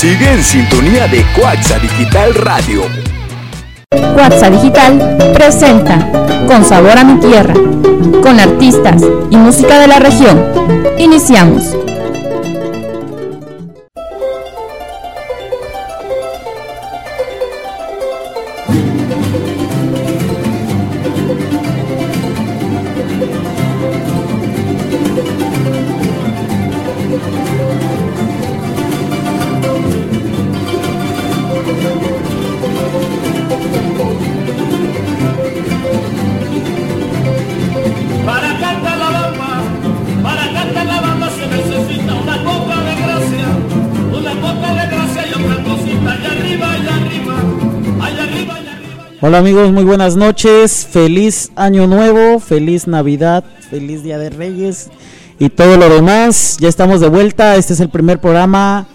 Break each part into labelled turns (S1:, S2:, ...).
S1: Sigue en sintonía de Coaxa Digital Radio.
S2: Coaxa Digital presenta Con Sabor a mi Tierra, con artistas y música de la región. Iniciamos.
S3: Hola amigos, muy buenas noches, feliz año nuevo, feliz Navidad, feliz Día de Reyes y todo lo demás. Ya estamos de vuelta, este es el primer programa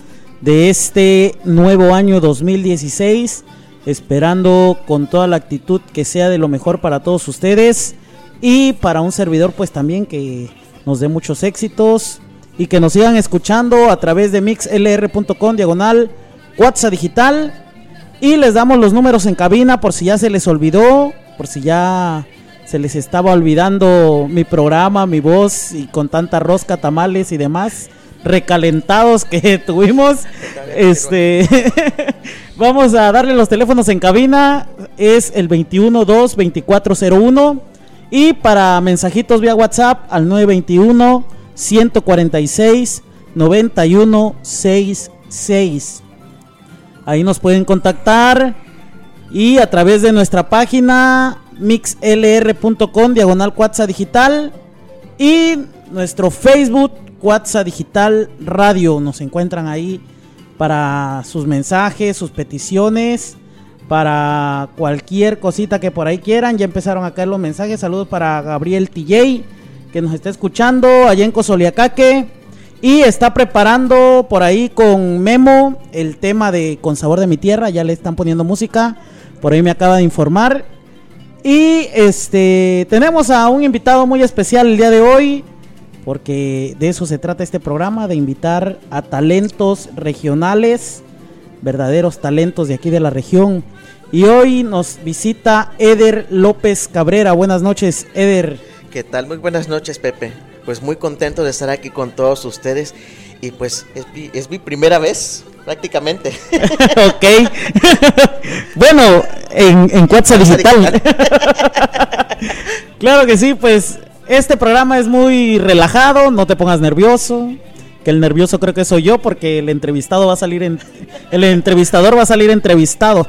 S3: de este nuevo año 2016, esperando con toda la actitud que sea de lo mejor para todos ustedes y para un servidor pues también que nos dé muchos éxitos y que nos sigan escuchando a través de mixlr.com diagonal WhatsApp digital y les damos los números en cabina por si ya se les olvidó, por si ya se les estaba olvidando mi programa, mi voz y con tanta rosca, tamales y demás recalentados que tuvimos. Este vamos a darle los teléfonos en cabina, es el 212 2401 y para mensajitos vía WhatsApp al 921 146 9166. Ahí nos pueden contactar y a través de nuestra página mixlr.com diagonal WhatsApp Digital y nuestro Facebook WhatsApp Digital Radio. Nos encuentran ahí para sus mensajes, sus peticiones, para cualquier cosita que por ahí quieran. Ya empezaron a caer los mensajes. Saludos para Gabriel TJ que nos está escuchando allá en Cosoliacaque. Y está preparando por ahí con Memo el tema de Con Sabor de mi Tierra. Ya le están poniendo música. Por ahí me acaba de informar. Y este tenemos a un invitado muy especial el día de hoy. Porque de eso se trata este programa, de invitar a talentos regionales, verdaderos talentos de aquí de la región. Y hoy nos visita Eder López Cabrera. Buenas noches, Eder.
S4: ¿Qué tal? Muy buenas noches, Pepe pues muy contento de estar aquí con todos ustedes y pues es mi, primera vez prácticamente.
S3: ok. bueno, en, en Digital. claro que sí, pues este programa es muy relajado, no te pongas nervioso. Que el nervioso creo que soy yo porque el entrevistado va a salir en, el entrevistador va a salir entrevistado.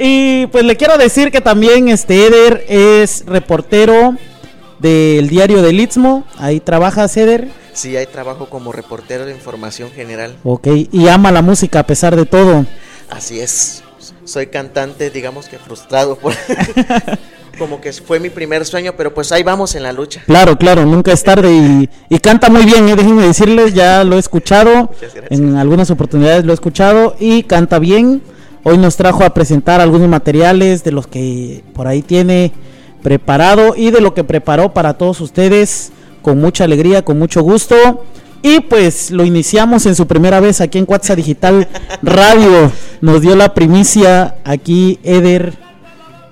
S3: y pues le quiero decir que también este Eder es reportero del diario del Istmo. Ahí trabaja Ceder.
S4: Sí, ahí trabajo como reportero de información general.
S3: Ok, y ama la música a pesar de todo.
S4: Así es. Soy cantante, digamos que frustrado por... como que fue mi primer sueño, pero pues ahí vamos en la lucha.
S3: Claro, claro, nunca es tarde y, canta muy bien, ¿eh? déjenme decirles, ya lo he escuchado, en algunas oportunidades lo he escuchado y canta bien. Hoy nos trajo a presentar algunos materiales de los que por ahí tiene preparado y de lo que preparó para todos ustedes con mucha alegría, con mucho gusto. Y pues lo iniciamos en su primera vez aquí en Cuatza Digital Radio. Nos dio la primicia aquí Eder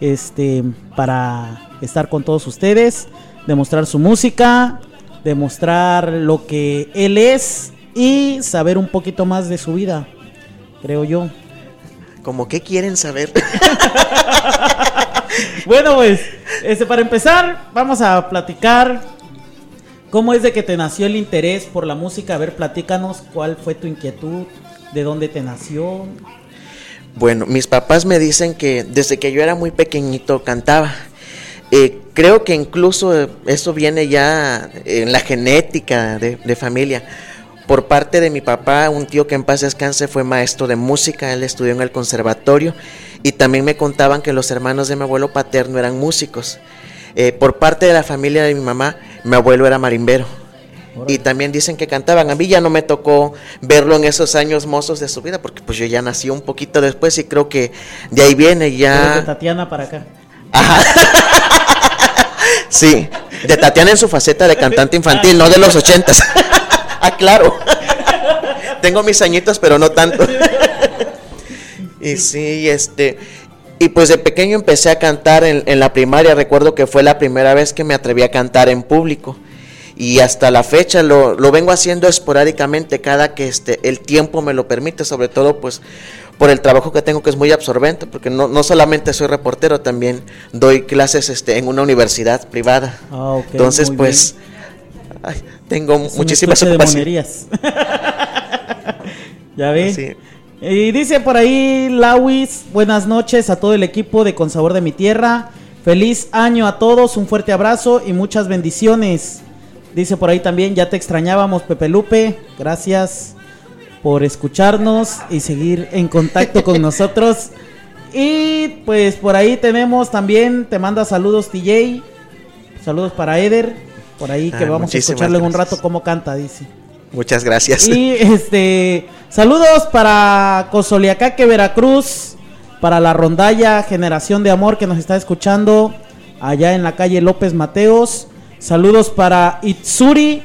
S3: este para estar con todos ustedes, demostrar su música, demostrar lo que él es y saber un poquito más de su vida, creo yo.
S4: Como que quieren saber.
S3: bueno, pues, este, para empezar, vamos a platicar cómo es de que te nació el interés por la música. A ver, platícanos cuál fue tu inquietud, de dónde te nació.
S4: Bueno, mis papás me dicen que desde que yo era muy pequeñito cantaba. Eh, creo que incluso eso viene ya en la genética de, de, familia. Por parte de mi papá, un tío que en paz descanse fue maestro de música, él estudió en el conservatorio y también me contaban que los hermanos de mi abuelo paterno eran músicos. Eh, por parte de la familia de mi mamá, mi abuelo era marimbero. Y también dicen que cantaban. A mí ya no me tocó verlo en esos años mozos de su vida, porque pues yo ya nací un poquito después y creo que de ahí viene ya.
S3: De Tatiana para acá.
S4: Ajá. sí, de Tatiana en su faceta de cantante infantil, no de los ochentas. ah, claro. tengo mis añitos, pero no tanto. Y sí, este, y pues de pequeño empecé a cantar en, en, la primaria, recuerdo que fue la primera vez que me atreví a cantar en público. Y hasta la fecha lo, lo vengo haciendo esporádicamente cada que este, el tiempo me lo permite, sobre todo pues por el trabajo que tengo que es muy absorbente, porque no, no solamente soy reportero, también doy clases este, en una universidad privada.
S3: Ah,
S4: Entonces pues ay, tengo
S3: Es
S4: muchísimas ocupaciones.
S3: ya ves.
S4: Sí.
S3: Y dice por ahí Lawis, buenas noches a todo el equipo de Con Sabor de mi Tierra. Feliz año a todos, un fuerte abrazo y muchas bendiciones. Dice por ahí también, ya te extrañábamos Pepe Lupe, gracias por escucharnos y seguir en contacto con nosotros. Y pues por ahí tenemos también, te manda saludos TJ, saludos para Eder, por ahí que
S4: Ah,
S3: vamos a escucharle en un rato cómo canta, dice.
S4: Muchas gracias.
S3: Y este, saludos para Cozoliacaque, Veracruz, para la rondalla Generación de Amor que nos está escuchando allá en la calle López Mateos. Saludos para Itsuri,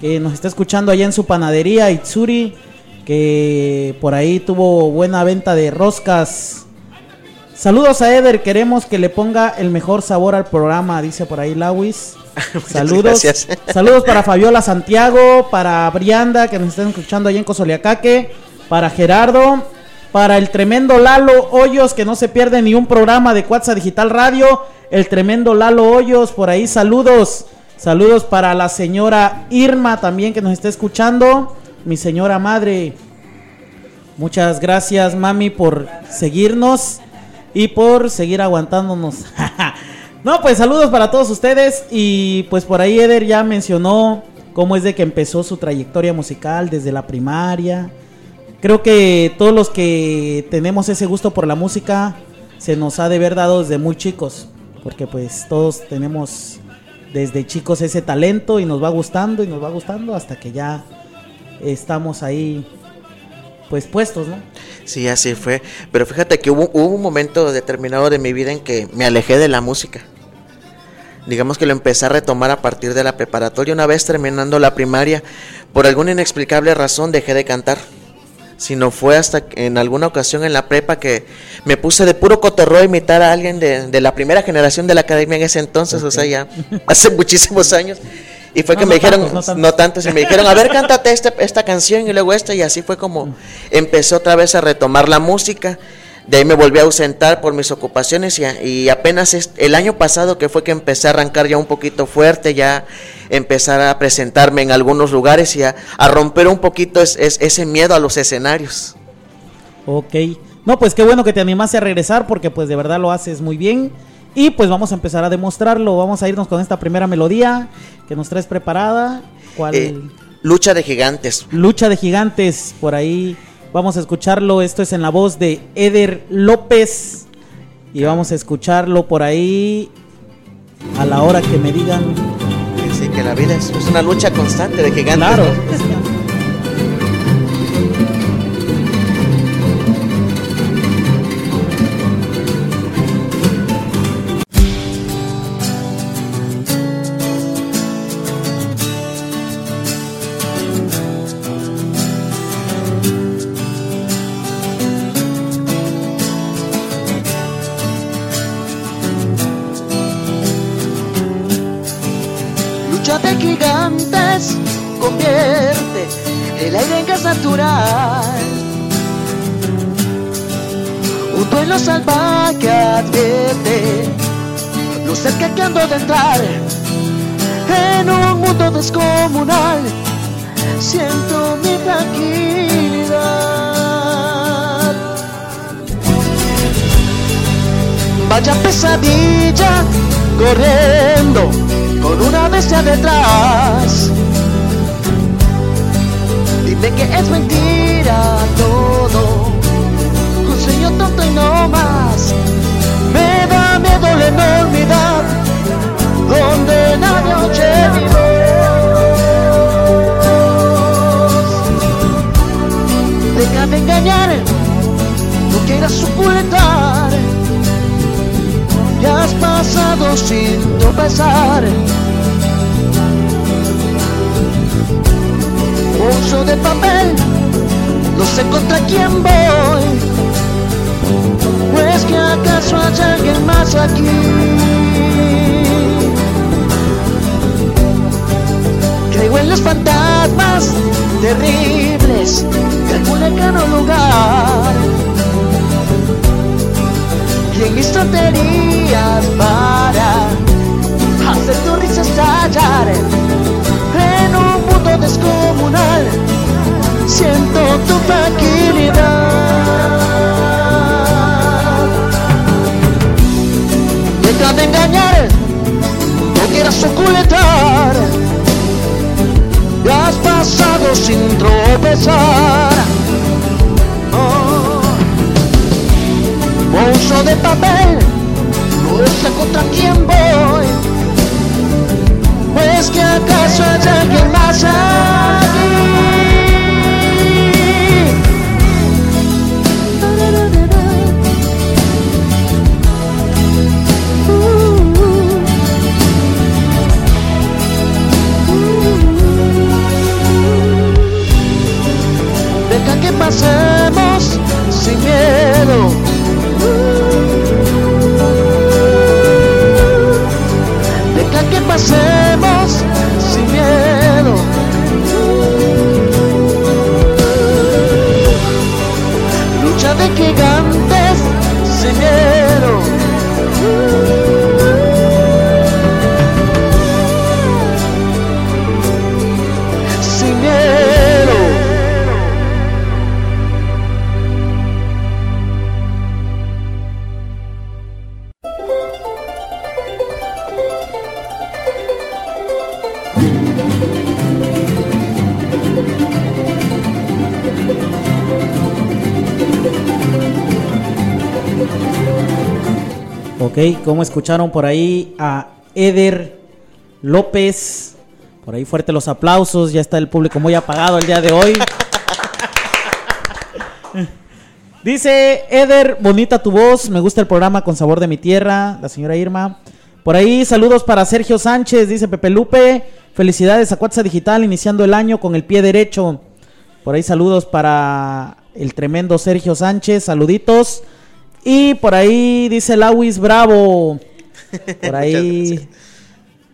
S3: que nos está escuchando allá en su panadería, Itsuri, que por ahí tuvo buena venta de roscas. Saludos a Eder, queremos que le ponga el mejor sabor al programa, dice por ahí Lawis. Saludos.
S4: gracias.
S3: Saludos para Fabiola Santiago, para Brianda, que nos están escuchando allá en Cozoliacaque, para Gerardo, para el tremendo Lalo Hoyos, que no se pierde ni un programa de Cuatza Digital Radio. El tremendo Lalo Hoyos, por ahí saludos. Saludos para la señora Irma también que nos está escuchando. Mi señora madre. Muchas gracias, mami, por seguirnos y por seguir aguantándonos. no, pues saludos para todos ustedes y pues por ahí Eder ya mencionó cómo es de que empezó su trayectoria musical desde la primaria. Creo que todos los que tenemos ese gusto por la música se nos ha de ver dado desde muy chicos, porque pues todos tenemos desde chicos ese talento y nos va gustando y nos va gustando hasta que ya estamos ahí pues puestos, ¿no?
S4: Sí, así fue. Pero fíjate que hubo, hubo un momento determinado de mi vida en que me alejé de la música. Digamos que lo empecé a retomar a partir de la preparatoria. Una vez terminando la primaria, por alguna inexplicable razón dejé de cantar. Sino fue hasta que en alguna ocasión en la prepa que me puse de puro cotorreo a imitar a alguien de, de la primera generación de la academia en ese entonces, o sea, ya hace muchísimos años. Y fue
S3: No,
S4: que
S3: no
S4: me dijeron,
S3: tantos, no tantos.
S4: no tantos, y me dijeron, a ver, cántate este- esta canción y luego esta, y así fue como empecé otra vez a retomar la música. De ahí me volví a ausentar por mis ocupaciones y, y apenas el año pasado que fue que empecé a arrancar ya un poquito fuerte, ya empezar a presentarme en algunos lugares y a, a romper un poquito es- es- ese miedo a los escenarios.
S3: Ok. No, pues qué bueno que te animaste a regresar porque pues de verdad lo haces muy bien. Y pues vamos a empezar a demostrarlo. Vamos a irnos con esta primera melodía que nos traes preparada. ¿Cuál?
S4: Eh, lucha de gigantes.
S3: Lucha de gigantes. Por ahí vamos a escucharlo. Esto es en la voz de Eder López. Y vamos a escucharlo por ahí a la hora que me digan.
S4: Así que la vida es, es una lucha constante de gigantes.
S3: Claro.
S4: ¿no?
S5: descomunal. Siento mi tranquilidad. Vaya pesadilla corriendo con una bestia detrás. Dime que es mentira todo, un sueño tonto y no más. Me da miedo la enormidad donde nadie oye engañar, no quieras sucultar. Ya has pasado sin tropezar. Bolso de papel no sé contra quién voy. Pues que acaso hay alguien más aquí. Creo en los fantasmas terribles de algún lejano lugar. Y en mis tonterías para hacer tu risa estallar en un mundo descomunal. Siento tu tranquilidad. Deja de engañar, no quieras ocultar. Sin tropezar. Oh. Monstruo de papel, no sé contra quién voy. Pues que acaso hay alguien más. Pasemos sin miedo. Deja que pasemos sin miedo. Lucha de gigantes
S3: Ok, como escucharon por ahí a Eder López. Por ahí fuerte los aplausos. Ya está el público muy apagado el día de hoy. Dice Eder, bonita tu voz. Me gusta el programa con sabor de mi tierra. La señora Irma. Por ahí saludos para Sergio Sánchez. Dice Pepe Lupe. Felicidades a Cuatza Digital iniciando el año con el pie derecho. Por ahí saludos para el tremendo Sergio Sánchez. Saluditos. Y por ahí dice Lawis Bravo. Por ahí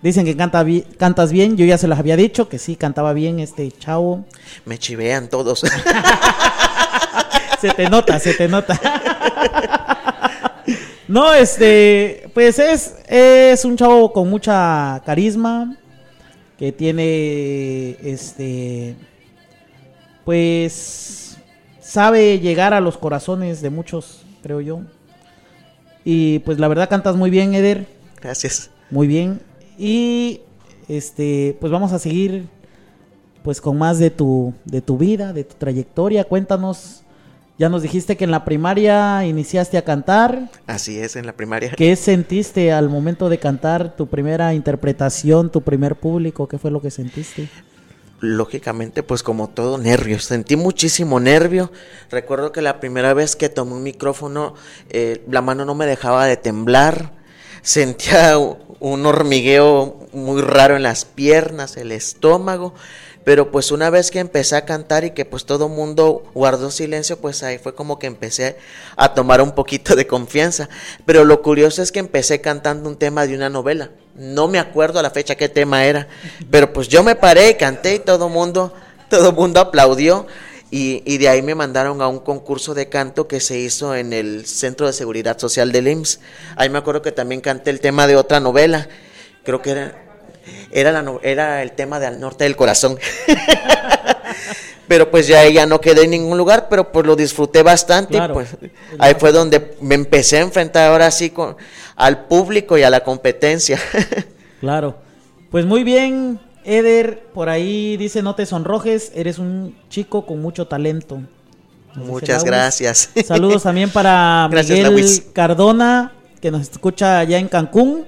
S3: dicen que canta bi- cantas bien. Yo ya se los había dicho que sí, cantaba bien este chavo.
S4: Me chivean todos.
S3: Se te nota, se te nota. No, este, pues es, es un chavo con mucha carisma, que tiene, este, pues, sabe llegar a los corazones de muchos, creo yo. Y pues la verdad cantas muy bien, Eder.
S4: Gracias.
S3: Muy bien. Y este, pues vamos a seguir pues con más de tu de tu vida, de tu trayectoria. Cuéntanos. Ya nos dijiste que en la primaria iniciaste a cantar.
S4: Así es, en la primaria.
S3: ¿Qué sentiste al momento de cantar tu primera interpretación, tu primer público? ¿Qué fue lo que sentiste?
S4: Lógicamente, pues como todo, nervios. Sentí muchísimo nervio. Recuerdo que la primera vez que tomé un micrófono, eh, la mano no me dejaba de temblar. Sentía un hormigueo muy raro en las piernas, el estómago. Pero pues una vez que empecé a cantar y que pues todo mundo guardó silencio, pues ahí fue como que empecé a tomar un poquito de confianza. Pero lo curioso es que empecé cantando un tema de una novela. No me acuerdo a la fecha qué tema era, pero pues yo me paré y canté y todo mundo, todo mundo aplaudió. Y, y de ahí me mandaron a un concurso de canto que se hizo en el Centro de Seguridad Social del IMSS. Ahí me acuerdo que también canté el tema de otra novela. Creo que era, era, la, no- era el tema de Al Norte del Corazón. pero pues ya ya no quedé en ningún lugar, pero pues lo disfruté bastante.
S3: Claro.
S4: pues ahí fue donde me empecé a enfrentar ahora sí con, al público y a la competencia.
S3: Claro. Pues muy bien, Eder. Por ahí dice no te sonrojes. Eres un chico con mucho talento. Nos
S4: Muchas gracias.
S3: Saludos también para
S4: Gracias,
S3: Miguel. Cardona, que nos escucha allá en Cancún.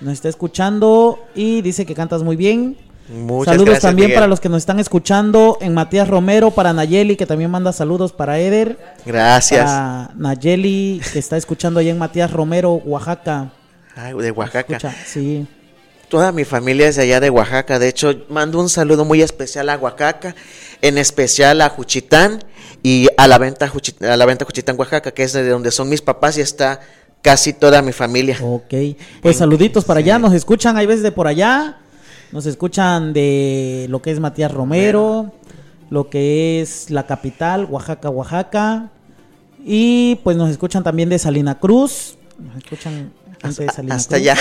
S3: Nos está escuchando y dice que cantas muy bien.
S4: Muchas
S3: saludos
S4: gracias,
S3: también
S4: Miguel.
S3: para los que nos están escuchando en Matías Romero, para Nayeli, que también manda saludos para Eder.
S4: Gracias.
S3: Para Nayeli, que está escuchando allá en Matías Romero, Oaxaca.
S4: Ay, de Oaxaca.
S3: Escucha, sí.
S4: Toda mi familia es de allá de Oaxaca. De hecho, mando un saludo muy especial a Oaxaca, en especial a Juchitán y a la venta a la venta Juchitán, Oaxaca, que es de donde son mis papás y está casi toda mi familia.
S3: Ok, pues saluditos para allá, nos escuchan, hay veces de por allá, nos escuchan de lo que es Matías Romero, lo que es la capital, Oaxaca, Oaxaca, y pues nos escuchan también de Salina Cruz, nos escuchan
S4: hasta, allá.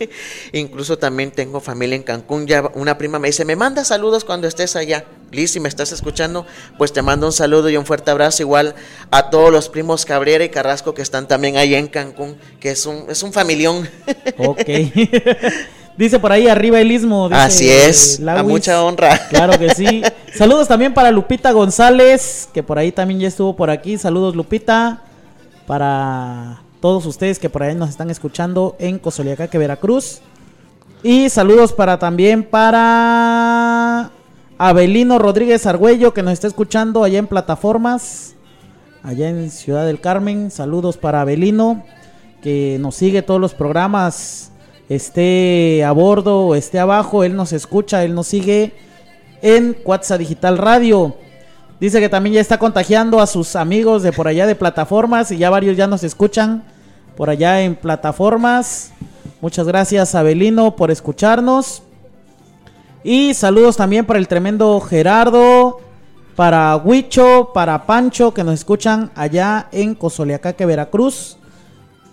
S4: Incluso también tengo familia en Cancún. Ya una prima me dice, me manda saludos cuando estés allá. Liz, si me estás escuchando, pues te mando un saludo y un fuerte abrazo. Igual a todos los primos Cabrera y Carrasco que están también allá en Cancún, que es un, es un familión.
S3: Ok. Dice por ahí arriba el istmo.
S4: Así es, a mucha honra.
S3: Claro que sí. Saludos también para Lupita González, que por ahí también ya estuvo por aquí. Saludos Lupita. Para todos ustedes que por ahí nos están escuchando en Cozoliacaque, Veracruz. Y saludos para también para Abelino Rodríguez Argüello que nos está escuchando allá en plataformas, allá en Ciudad del Carmen. Saludos para Abelino que nos sigue todos los programas, esté a bordo o esté abajo, él nos escucha, él nos sigue en Cuatza Digital Radio. Dice que también ya está contagiando a sus amigos de por allá de plataformas y ya varios ya nos escuchan por allá en plataformas. Muchas gracias Abelino por escucharnos. Y saludos también para el tremendo Gerardo, para Huicho, para Pancho que nos escuchan allá en Cozoleacaque, Veracruz.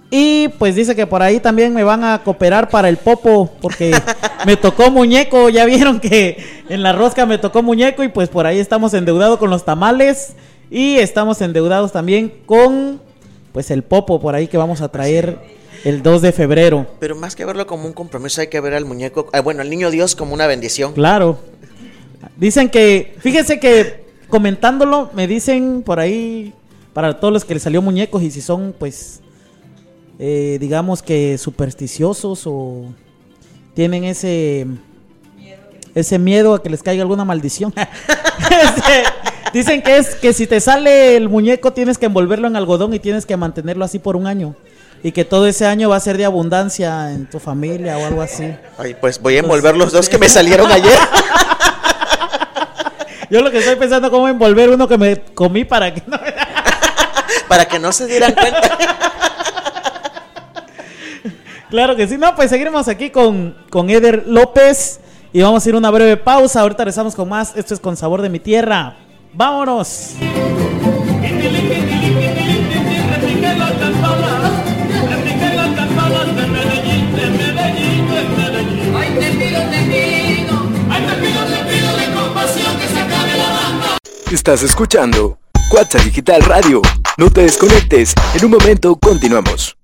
S3: Y pues dice que por ahí también me van a cooperar para el popo, porque me tocó muñeco, ya vieron que en la rosca me tocó muñeco y pues por ahí estamos endeudados con los tamales y estamos endeudados también con pues el popo por ahí que vamos a traer el 2 de febrero.
S4: Pero más que verlo como un compromiso hay que ver al muñeco, ah, bueno, al niño Dios como una bendición.
S3: Claro. Dicen que, fíjense que comentándolo, me dicen por ahí, para todos los que les salió muñecos y si son pues eh, digamos que supersticiosos o tienen ese ese miedo a que les caiga alguna maldición. Este, dicen que es que si te sale el muñeco tienes que envolverlo en algodón y tienes que mantenerlo así por un año. Y que todo ese año va a ser de abundancia en tu familia o algo así.
S4: Ay, pues voy a envolver los dos que me salieron ayer.
S3: Yo lo que estoy pensando es cómo envolver uno que me comí para que no...
S4: para que no se dieran cuenta.
S3: Claro que sí. No, pues seguiremos aquí con, con Eder López. Y vamos a ir a una breve pausa. Ahorita regresamos con más. Esto es con sabor de mi tierra. ¡Vámonos!
S1: Estás escuchando Cuatza Digital Radio. No te desconectes. En un momento continuamos.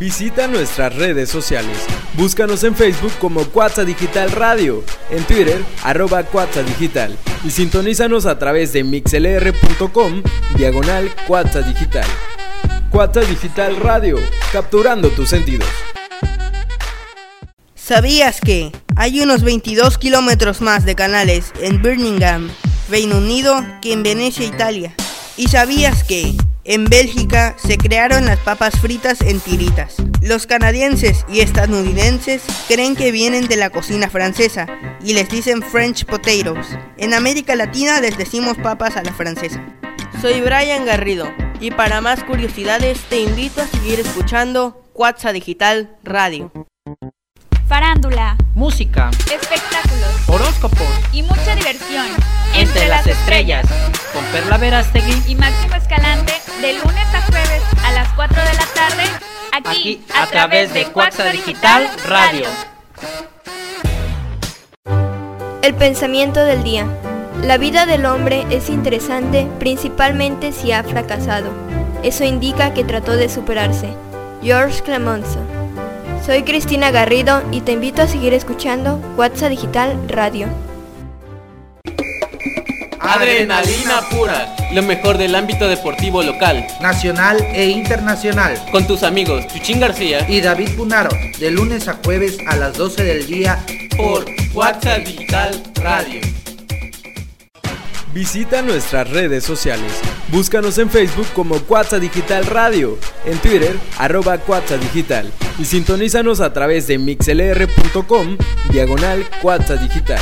S6: Visita nuestras redes sociales. Búscanos en Facebook como Cuatza Digital Radio, en Twitter arroba Digital y sintonízanos a través de mixlr.com diagonal Cuatza Digital. Cuatza Digital Radio, capturando tus sentidos.
S7: ¿Sabías que hay unos 22 kilómetros más de canales en Birmingham, Reino Unido, que en Venecia, Italia? ¿Y sabías que en Bélgica se crearon las papas fritas en tiritas. Los canadienses y estadounidenses creen que vienen de la cocina francesa y les dicen French potatoes. En América Latina les decimos papas a la francesa. Soy Brian Garrido y para más curiosidades te invito a seguir escuchando Cuatza Digital Radio
S2: farándula,
S8: música,
S2: espectáculos,
S8: horóscopos
S2: y mucha diversión.
S8: Entre, las, estrellas, con Perla Verástegui
S2: y Máximo Escalante, de lunes a jueves a las 4 de la tarde, aquí,
S8: a, través de Cuaxa Digital Radio.
S9: El pensamiento del día. La vida del hombre es interesante principalmente si ha fracasado. Eso indica que trató de superarse. George Clemenceau soy Cristina Garrido y te invito a seguir escuchando WhatsApp Digital Radio.
S10: Adrenalina pura, lo mejor del ámbito deportivo local,
S11: nacional e internacional.
S10: Con tus amigos Chuchín García
S11: y David Punaro, de lunes a jueves a las 12 del día
S10: por WhatsApp Digital Radio.
S6: Visita nuestras redes sociales. Búscanos en Facebook como Cuatza Digital Radio, en Twitter arroba Cuatza Digital y sintonízanos a través de mixlr.com diagonal Cuatza Digital.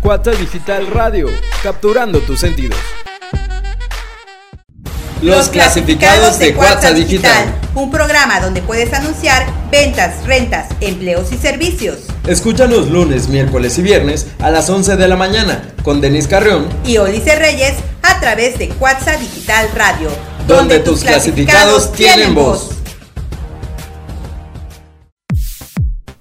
S6: Cuatza Digital Radio, capturando tus sentidos. Los clasificados de Cuarta Digital.
S12: Un programa donde puedes anunciar ventas, rentas, empleos y servicios.
S6: Escúchanos lunes, miércoles y viernes a las 11 de la mañana con Denis Carrión
S12: y Olice Reyes a través de Cuarta Digital Radio.
S6: Donde, tus clasificados, tienen voz.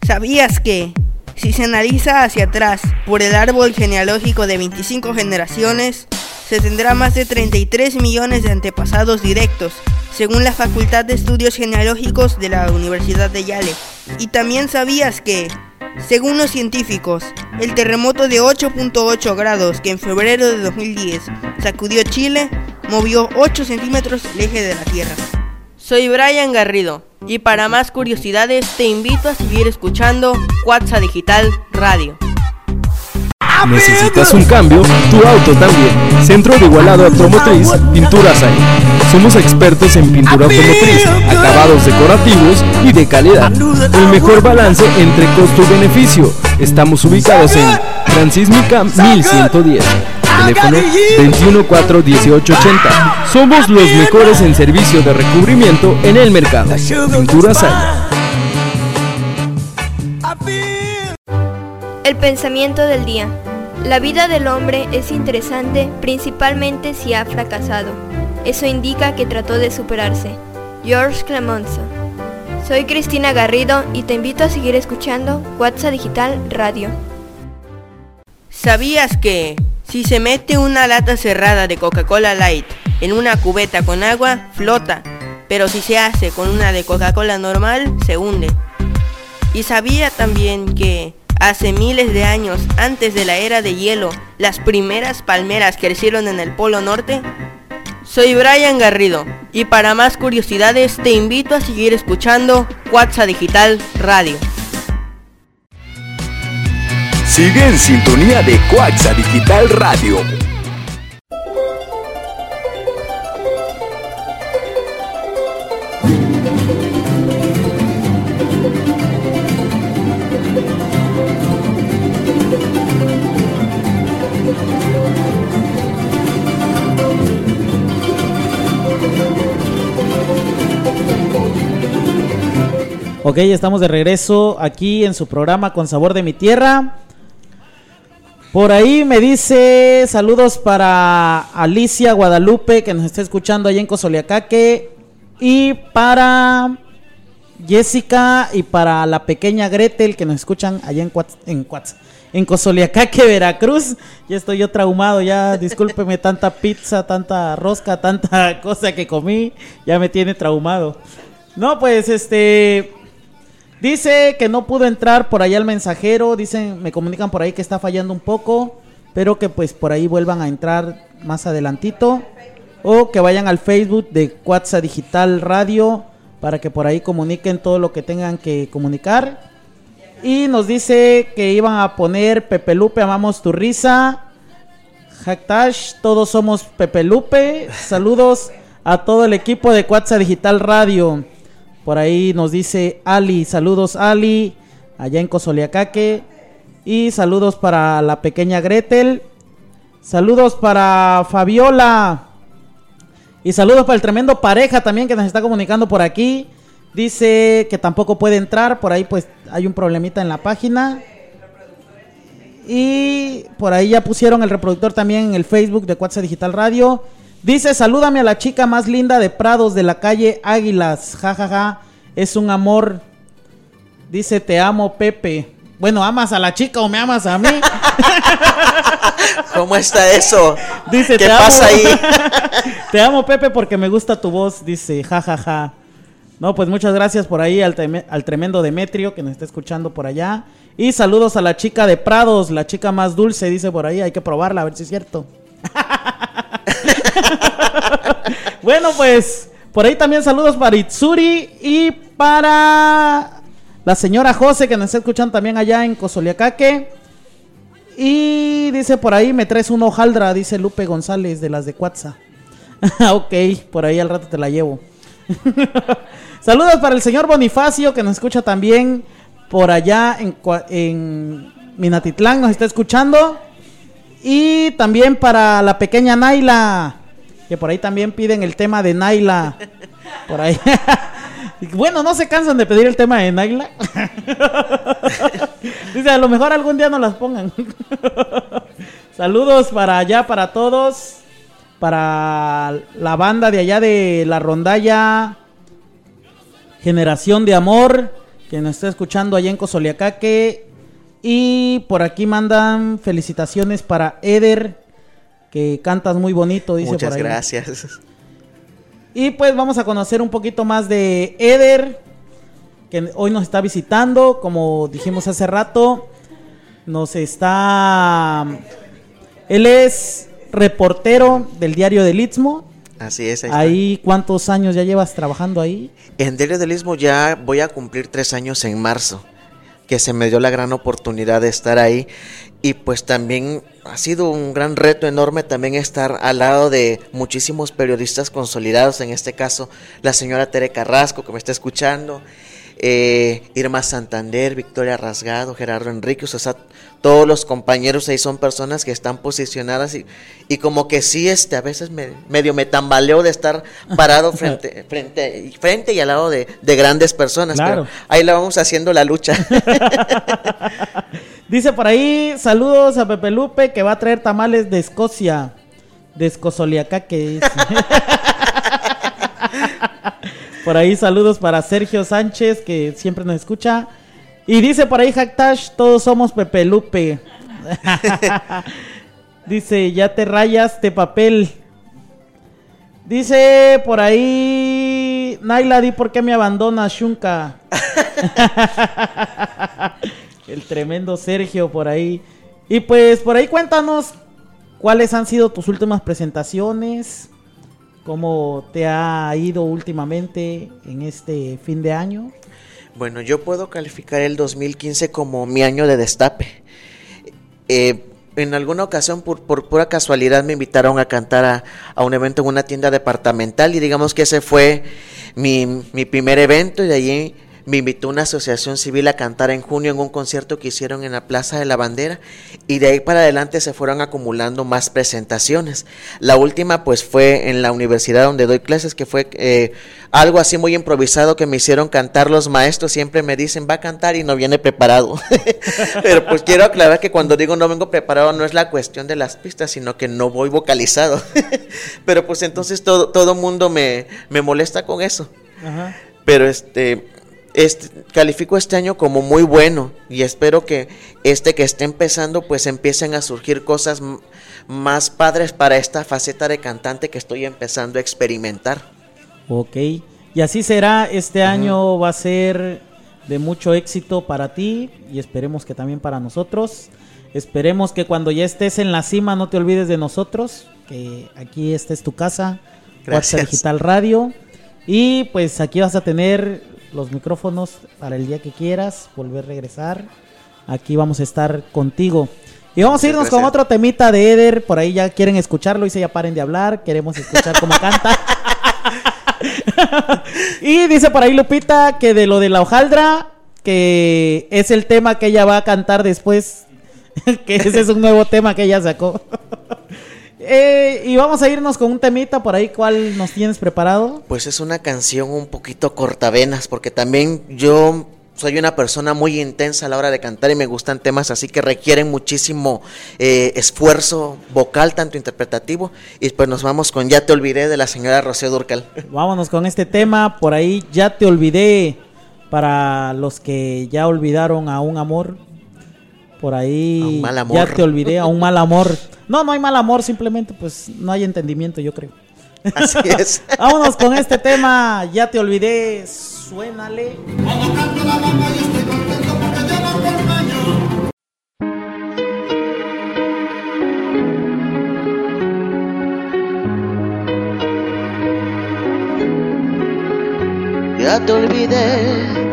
S7: ¿Sabías que si se analiza hacia atrás por el árbol genealógico de 25 generaciones, se tendrá más de 33 millones de antepasados directos, según la Facultad de Estudios Genealógicos de la Universidad de Yale. Y también sabías que, según los científicos, el terremoto de 8.8 grados que en febrero de 2010 sacudió Chile movió 8 centímetros el eje de la Tierra. Soy Brian Garrido y para más curiosidades te invito a seguir escuchando Cuatza Digital Radio.
S6: ¿Necesitas un cambio? Tu auto también. Centro de Igualado Automotriz, Pinturas ahí. Somos expertos en pintura automotriz, acabados decorativos y de calidad. El mejor balance entre costo y beneficio. Estamos ubicados en Transísmica 1110. Teléfono 214-1880. Somos los mejores en servicio de recubrimiento en el mercado. Pinturas ahí.
S9: El pensamiento del día. La vida del hombre es interesante principalmente si ha fracasado. Eso indica que trató de superarse. George Clemenceau. Soy Cristina Garrido y te invito a seguir escuchando WhatsApp Digital Radio.
S7: ¿Sabías que si se mete una lata cerrada de Coca-Cola Light en una cubeta con agua, flota, pero si se hace con una de Coca-Cola normal, se hunde? ¿Y sabía también que Hace miles de años, antes de la era de hielo, las primeras palmeras crecieron en el Polo Norte. Soy Brian Garrido y para más curiosidades te invito a seguir escuchando Cuatza Digital Radio.
S1: Sigue en sintonía de Cuatza Digital Radio.
S3: Ok, estamos de regreso aquí en su programa Con Sabor de mi Tierra. Por ahí me dice saludos para Alicia Guadalupe que nos está escuchando allá en Cosoliacaque y para Jessica y para la pequeña Gretel que nos escuchan allá en Cuatz, en, en Cosoliacaque, Veracruz. Ya estoy yo traumado, ya discúlpeme tanta pizza, tanta rosca, tanta cosa que comí, ya me tiene traumado. No, pues este Dice que no pudo entrar por allá el mensajero. Dicen, me comunican por ahí que está fallando un poco. Pero que pues por ahí vuelvan a entrar más adelantito. O que vayan al Facebook de Cuatza Digital Radio. Para que por ahí comuniquen todo lo que tengan que comunicar. Y nos dice que iban a poner Pepe Lupe, amamos tu risa. Hacktash, todos somos Pepe Lupe. Saludos a todo el equipo de Cuatza Digital Radio. Por ahí nos dice Ali, saludos Ali, allá en Cosoliacaque. Y saludos para la pequeña Gretel. Saludos para Fabiola. Y saludos para el tremendo pareja también que nos está comunicando por aquí. Dice que tampoco puede entrar, por ahí pues hay un problemita en la página. Y por ahí ya pusieron el reproductor también en el Facebook de WhatsApp Digital Radio. Dice, salúdame a la chica más linda de Prados de la calle Águilas. jajaja, ja, ja. Es un amor. Dice, te amo, Pepe. Bueno, ¿amas a la chica o me amas a mí?
S4: ¿Cómo está eso?
S3: Dice, ¿qué pasa ahí? te amo, Pepe, porque me gusta tu voz. Dice, jajaja. Ja, no, pues muchas gracias por ahí al, al, tremendo Demetrio que nos está escuchando por allá. Y saludos a la chica de Prados, la chica más dulce, dice por ahí. Hay que probarla, a ver si es cierto. bueno, pues por ahí también saludos para Itsuri y para la señora José que nos está escuchando también allá en Cosoliacaque. Y dice por ahí, me traes un hojaldra, dice Lupe González de las de Cuatza. ok, por ahí al rato te la llevo. saludos para el señor Bonifacio que nos escucha también por allá en, en Minatitlán, nos está escuchando. Y también para la pequeña Naila Que por ahí también piden el tema de Naila. Por ahí. bueno, no se cansan de pedir el tema de Naila. Dice, a lo mejor algún día no las pongan. Saludos para allá, para todos. Para la banda de allá de la rondalla. Generación de Amor. Que nos está escuchando allá en Cosoliacaque. Y por aquí mandan felicitaciones para Eder. Que cantas muy bonito, dice
S4: Muchas
S3: por ahí.
S4: gracias.
S3: Y pues vamos a conocer un poquito más de Eder, que hoy nos está visitando, como dijimos hace rato. Nos está... Él es reportero del diario del Istmo.
S4: Así es. ahí está.
S3: Ahí, ¿cuántos años ya llevas trabajando ahí?
S4: En Diario del Istmo ya voy a cumplir tres años en marzo, que se me dio la gran oportunidad de estar ahí. Y pues también ha sido un gran reto enorme también estar al lado de muchísimos periodistas consolidados, en este caso la señora Tere Carrasco que me está escuchando, eh, Irma Santander, Victoria Rasgado, Gerardo Enríquez, o sea, todos los compañeros ahí son personas que están posicionadas y, y como que sí, este, a veces me, medio me tambaleo de estar parado frente, frente, frente y al lado de, de grandes personas,
S3: Claro.
S4: pero ahí la vamos haciendo la lucha.
S3: Dice por ahí, saludos a Pepe Lupe, que va a traer tamales de Escocia. De Escozoliacaque, dice. por ahí saludos para Sergio Sánchez, que siempre nos escucha. Y dice por ahí Hacktash, todos somos Pepe Lupe. dice, ya te rayas de papel. Dice por ahí, Naila, di por qué me abandona Shunka. El tremendo Sergio por ahí. Y pues por ahí cuéntanos cuáles han sido tus últimas presentaciones, cómo te ha ido últimamente en este fin de año.
S4: Bueno, yo puedo calificar el 2015 como mi año de destape. Eh, en alguna ocasión, por, por pura casualidad, me invitaron a cantar a, a un evento en una tienda departamental y digamos que ese fue mi, mi primer evento y de allí me invitó una asociación civil a cantar en junio en un concierto que hicieron en la Plaza de la Bandera y de ahí para adelante se fueron acumulando más presentaciones. La última pues fue en la universidad donde doy clases que fue eh, algo así muy improvisado que me hicieron cantar los maestros, siempre me dicen va a cantar y no viene preparado. Pero pues quiero aclarar que cuando digo no vengo preparado no es la cuestión de las pistas, sino que no voy vocalizado. Pero pues entonces todo, todo mundo me, me molesta con eso.
S3: Ajá.
S4: Pero este, este, califico este año como muy bueno y espero que este que esté empezando pues empiecen a surgir cosas más padres para esta faceta de cantante que estoy empezando a experimentar.
S3: Ok. Y así será, este año va a ser de mucho éxito para ti y esperemos que también para nosotros. Esperemos que cuando ya estés en la cima no te olvides de nosotros, que aquí esta es tu casa, WhatsApp
S4: Gracias.
S3: Digital Radio. Y pues aquí vas a tener los micrófonos para el día que quieras, volver a regresar. Aquí vamos a estar contigo. Y vamos a irnos con otro temita de Eder, por ahí ya quieren escucharlo y se ya paren de hablar, queremos escuchar cómo canta. y dice por ahí Lupita que de lo de la hojaldra, que es el tema que ella va a cantar después, que ese es un nuevo tema que ella sacó. Eh, y vamos a irnos con un temita por ahí, ¿cuál nos tienes preparado?
S4: Pues es una canción un poquito cortavenas porque también yo soy una persona muy intensa a la hora de cantar y me gustan temas así que requieren muchísimo eh, esfuerzo vocal, tanto interpretativo. Y pues nos vamos con Ya te olvidé de la señora Rocío Durcal.
S3: Vámonos con este tema, por ahí ya te olvidé, para los que ya olvidaron a un amor, por ahí
S4: A un mal amor.
S3: ya te olvidé a un mal amor. No, no hay mal amor, simplemente pues no hay entendimiento, yo creo.
S4: Así es.
S3: Vámonos con este tema, ya te olvidé, suénale.
S5: ya te olvidé.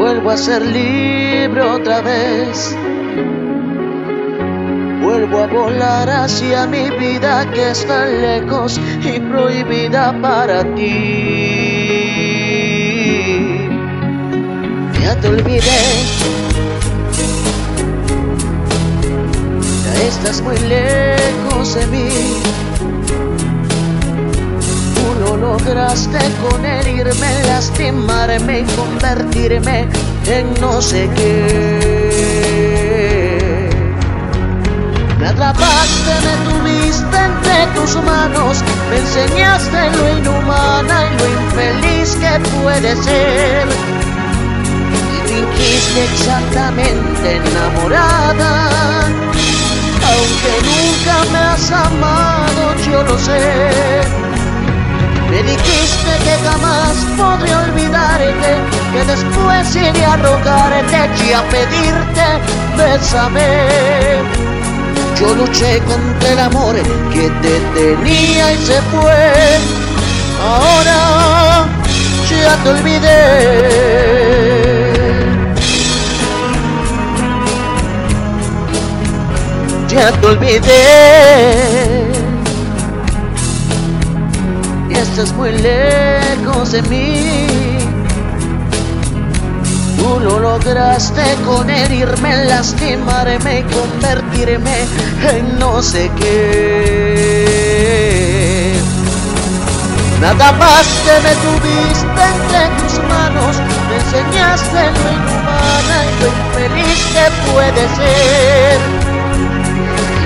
S5: Vuelvo a ser libre otra vez. Vuelvo a volar hacia mi vida que está lejos y prohibida para ti. Ya te olvidé. Ya estás muy lejos de mí. Lograste con herirme, lastimarme y convertirme en no sé qué. Me atrapaste, me tuviste entre tus manos, me enseñaste lo inhumana y lo infeliz que puede ser. Y fingiste exactamente enamorada, aunque nunca me has amado, yo lo sé. Me dijiste que jamás podré olvidarte, que después iré a rogarte y a pedirte, bésame. Yo luché contra el amor que te tenía y se fue. Ahora ya te olvidé. Ya te olvidé. Estás muy lejos de mí. Tú lo lograste con herirme, lastimarme y convertirme en no sé qué. Nada más que me tuviste entre tus manos, me enseñaste lo inhumana y lo infeliz que puede ser.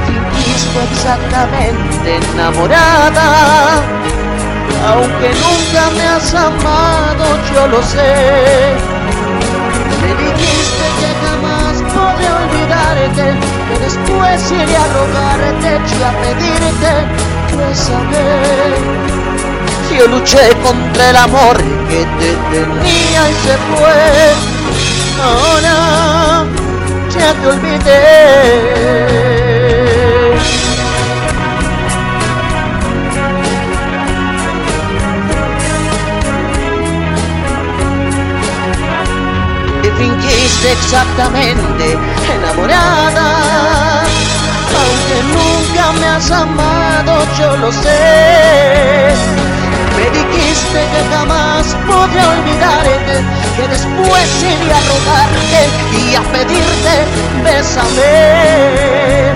S5: Y fingiste exactamente enamorada, aunque nunca me has amado, yo lo sé. Me dijiste que jamás podré olvidarte, que después iré a rogarte y a pedirte, bésame. Yo luché contra el amor que te tenía y se fue. Ahora ya te olvidé. Fingiste exactamente enamorada. Aunque nunca me has amado, yo lo sé. Me dijiste que jamás podré olvidarte, que después iría a rogarte y a pedirte, bésame.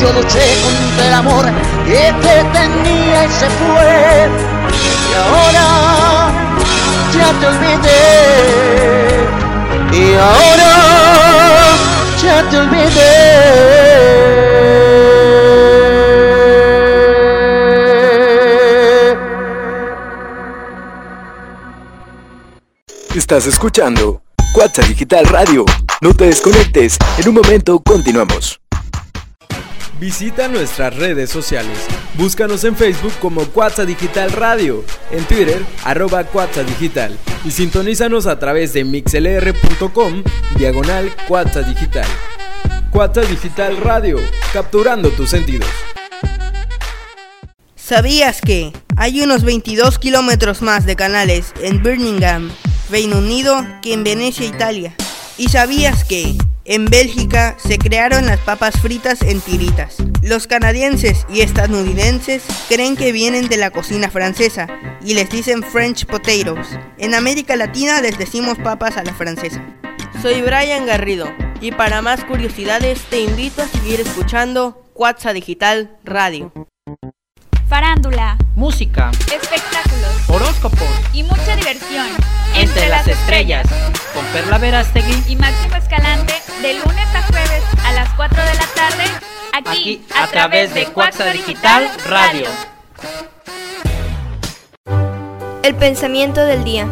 S5: Yo luché contra el amor que te tenía y se fue. Y ahora ya te olvidé. Y ahora ya te olvidé.
S1: Estás escuchando Cuatza Digital Radio. No te desconectes. En un momento continuamos.
S6: Visita nuestras redes sociales. Búscanos en Facebook como Cuatza Digital Radio, en Twitter arroba Digital y sintonízanos a través de mixlr.com diagonal Cuatza Digital. Cuatza Digital Radio, capturando tus sentidos.
S7: ¿Sabías que hay unos 22 kilómetros más de canales en Birmingham, Reino Unido, que en Venecia, Italia? ¿Y sabías que en Bélgica se crearon las papas fritas en tiritas? Los canadienses y estadounidenses creen que vienen de la cocina francesa y les dicen French potatoes. En América Latina les decimos papas a la francesa.
S13: Soy Brian Garrido y para más curiosidades te invito a seguir escuchando Cuatza Digital Radio.
S2: Farándula,
S8: Música,
S2: espectáculos
S8: horóscopos,
S2: y mucha diversión.
S8: entre las estrellas, con Perla Verástegui,
S2: y Máximo Escalante de lunes a jueves a las 4 de la tarde aquí,
S8: aquí a través de Cuaxa Digital Radio.
S9: El pensamiento del día.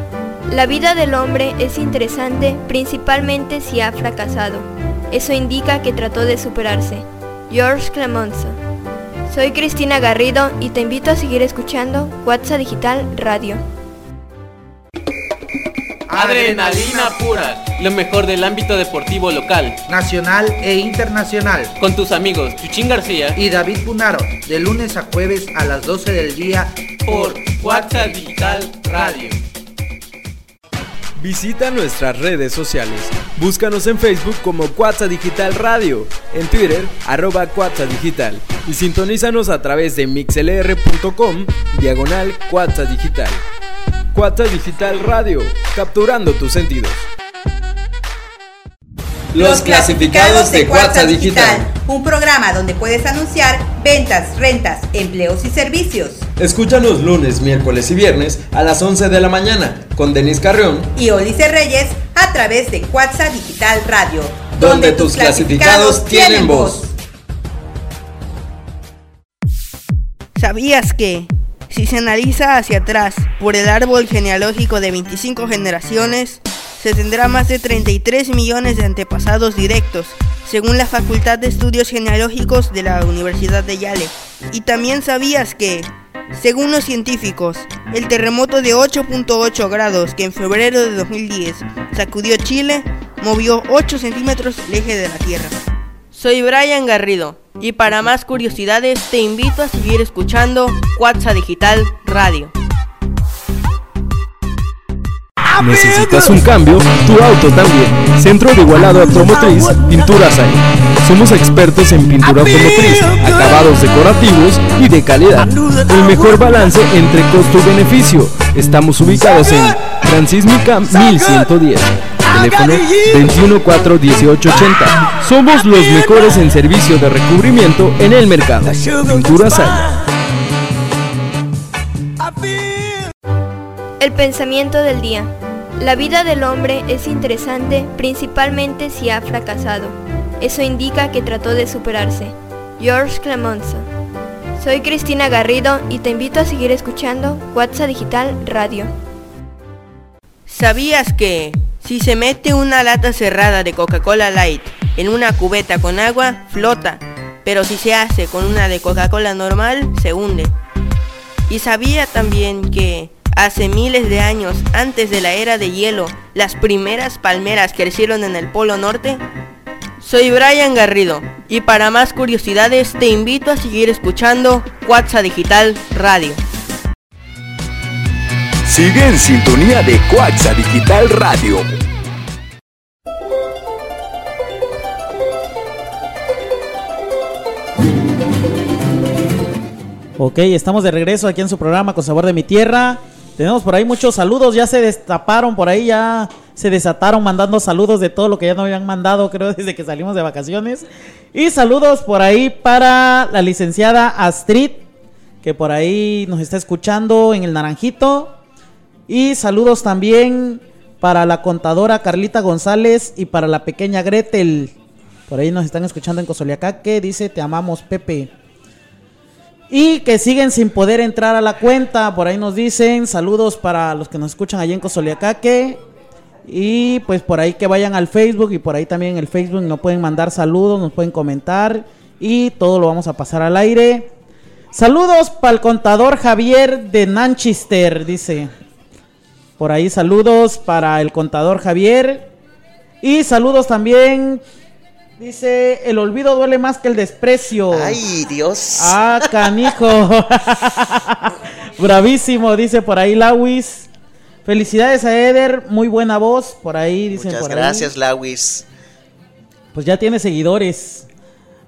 S9: La vida del hombre es interesante principalmente si ha fracasado. Eso indica que trató de superarse. George Clemenceau. Soy Cristina Garrido y te invito a seguir escuchando WhatsApp Digital Radio.
S10: Adrenalina pura, lo mejor del ámbito deportivo local.
S11: Nacional e internacional.
S10: Con tus amigos Chuchín García
S11: Y David Punaro, de lunes a jueves a las 12 del día
S10: por WhatsApp Digital Radio.
S6: Visita nuestras redes sociales. Búscanos en Facebook como Cuatza Digital Radio, en Twitter arroba Digital y sintonízanos a través de mixlr.com diagonal Cuatza Digital. Cuatza Digital Radio, capturando tus sentidos. Los clasificados de WhatsApp Digital.
S12: Un programa donde puedes anunciar ventas, rentas, empleos y servicios.
S6: Escúchanos lunes, miércoles y viernes a las 11 de la mañana con Denis Carrión
S12: y Olice Reyes a través de WhatsApp Digital Radio.
S6: Donde, tus clasificados, tienen voz.
S7: ¿Sabías que si se analiza hacia atrás por el árbol genealógico de 25 generaciones, se tendrá más de 33 millones de antepasados directos, según la Facultad de Estudios Genealógicos de la Universidad de Yale. Y también sabías que, según los científicos, el terremoto de 8.8 grados que en febrero de 2010 sacudió Chile movió 8 centímetros el eje de la Tierra.
S13: Soy Brian Garrido y para más curiosidades te invito a seguir escuchando Cuatza Digital Radio.
S6: ¿Necesitas un cambio? Tu auto también. Centro de Igualado Automotriz, Pinturas ahí. Somos expertos en pintura automotriz, acabados decorativos y de calidad. El mejor balance entre costo y beneficio. Estamos ubicados en Transísmica 1110. Teléfono 214-1880. Somos los mejores en servicio de recubrimiento en el mercado. Pinturas ahí.
S9: El pensamiento del día. La vida del hombre es interesante principalmente si ha fracasado. Eso indica que trató de superarse. George Clemenceau. Soy Cristina Garrido y te invito a seguir escuchando WhatsApp Digital Radio.
S13: ¿Sabías que si se mete una lata cerrada de Coca-Cola Light en una cubeta con agua, flota? Pero si se hace con una de Coca-Cola normal, se hunde. ¿Y sabía también que Hace miles de años, antes de la era de hielo, las primeras palmeras crecieron en el Polo Norte. Soy Brian Garrido y para más curiosidades te invito a seguir escuchando Cuatza Digital Radio.
S1: Sigue en sintonía de Cuatza Digital Radio.
S3: Ok, estamos de regreso aquí en su programa con Sabor de mi Tierra. Tenemos por ahí muchos saludos, ya se destaparon por ahí, ya se desataron mandando saludos de todo lo que ya no habían mandado, creo, desde que salimos de vacaciones. Y saludos por ahí para la licenciada Astrid, que por ahí nos está escuchando en el Naranjito. Y saludos también para la contadora Carlita González y para la pequeña Gretel. Por ahí nos están escuchando en Cosoliacaque, dice, te amamos Pepe. Y que siguen sin poder entrar a la cuenta. Por ahí nos dicen saludos para los que nos escuchan allí en Cosoliacaque. Y pues por ahí que vayan al Facebook y por ahí también en el Facebook nos pueden mandar saludos, nos pueden comentar y todo lo vamos a pasar al aire. Saludos para el contador Javier de Manchester, dice. Por ahí saludos para el contador Javier. Y saludos también Dice, el olvido duele más que el desprecio.
S4: Ay, Dios.
S3: Ah, canijo. Bravísimo, dice por ahí Lawis. Felicidades a Eder, muy buena voz, por ahí dicen
S4: Muchas
S3: por
S4: gracias, Lawis.
S3: Pues ya tiene seguidores.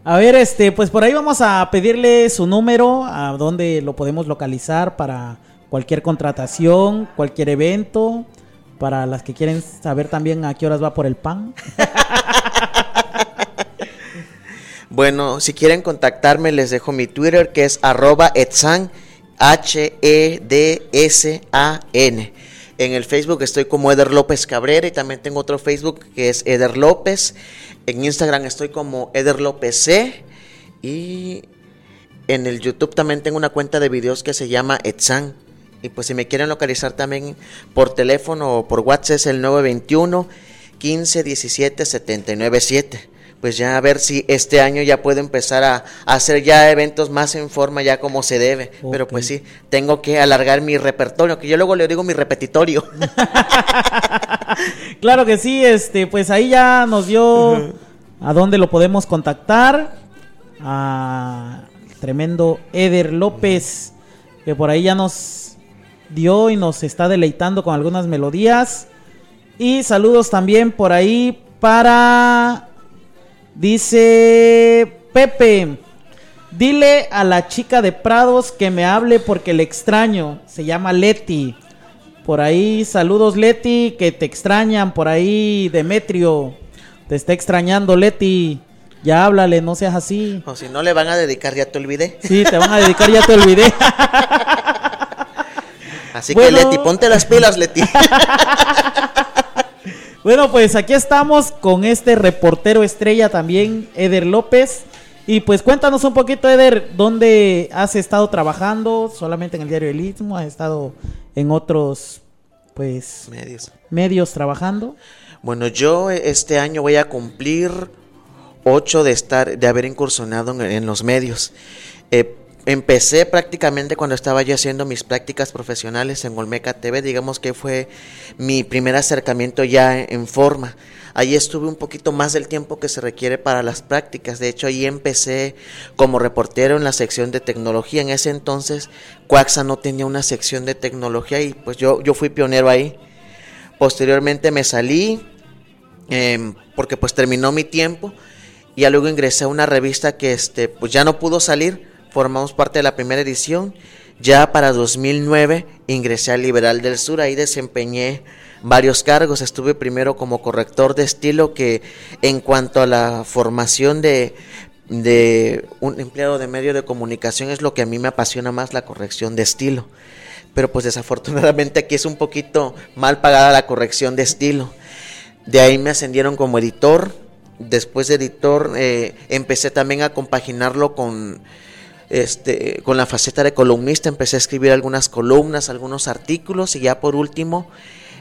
S3: A ver, este, pues por ahí vamos a pedirle su número, a dónde lo podemos localizar para cualquier contratación, cualquier evento, para las que quieren saber también a qué horas va por el pan.
S4: Bueno, si quieren contactarme, les dejo mi Twitter que es arroba etsan, H-E-D-S-A-N. En el Facebook estoy como Eder López Cabrera y también tengo otro Facebook que es Eder López. En Instagram estoy como Eder López C. Y en el YouTube también tengo una cuenta de videos que se llama Etsan. Y pues si me quieren localizar también por teléfono o por WhatsApp es el 921 15 17 79 7 pues ya a ver si este año ya puedo empezar a, hacer ya eventos más en forma, ya como se debe. Pero pues sí, tengo que alargar mi repertorio, que yo luego le digo mi repetitorio.
S3: claro que sí, este, pues ahí ya nos dio a dónde lo podemos contactar. A tremendo Eder López, que por ahí ya nos dio y nos está deleitando con algunas melodías. Y saludos también por ahí para Dice Pepe, dile a la chica de Prados que me hable porque le extraño. Se llama Leti. Por ahí, saludos Leti, que te extrañan. Por ahí, Demetrio. Te está extrañando, Leti. Ya háblale, no seas así.
S4: O si no le van a dedicar, ya te olvidé.
S3: Sí, te van a dedicar, ya te olvidé.
S4: Así que Leti, ponte las pilas, Leti.
S3: bueno, pues aquí estamos con este reportero estrella también, Eder López. Y pues cuéntanos un poquito, Eder, ¿dónde has estado trabajando? ¿Solamente en el diario El Istmo? ¿Has estado en otros, pues,
S4: medios,
S3: medios trabajando?
S4: Bueno, yo este año voy a cumplir ocho de estar, de haber incursionado en, los medios. Eh, empecé prácticamente cuando estaba yo haciendo mis prácticas profesionales en Olmeca TV, digamos que fue mi primer acercamiento ya en forma. Ahí estuve un poquito más del tiempo que se requiere para las prácticas. De hecho, ahí empecé como reportero en la sección de tecnología. En ese entonces, Coaxa no tenía una sección de tecnología y pues yo, yo fui pionero ahí. Posteriormente me salí em, porque pues terminó mi tiempo y ya luego ingresé a una revista que este, pues ya no pudo salir, formamos parte de la primera edición. Ya para 2009 ingresé al Liberal del Sur, ahí desempeñé varios cargos. Estuve primero como corrector de estilo, que en cuanto a la formación de, de un empleado de medio de comunicación es lo que a mí me apasiona más, la corrección de estilo. Pero pues desafortunadamente aquí es un poquito mal pagada la corrección de estilo. De ahí me ascendieron como editor, después de editor eh, empecé también a compaginarlo con, este, con la faceta de columnista, empecé a escribir algunas columnas, algunos artículos y ya por último,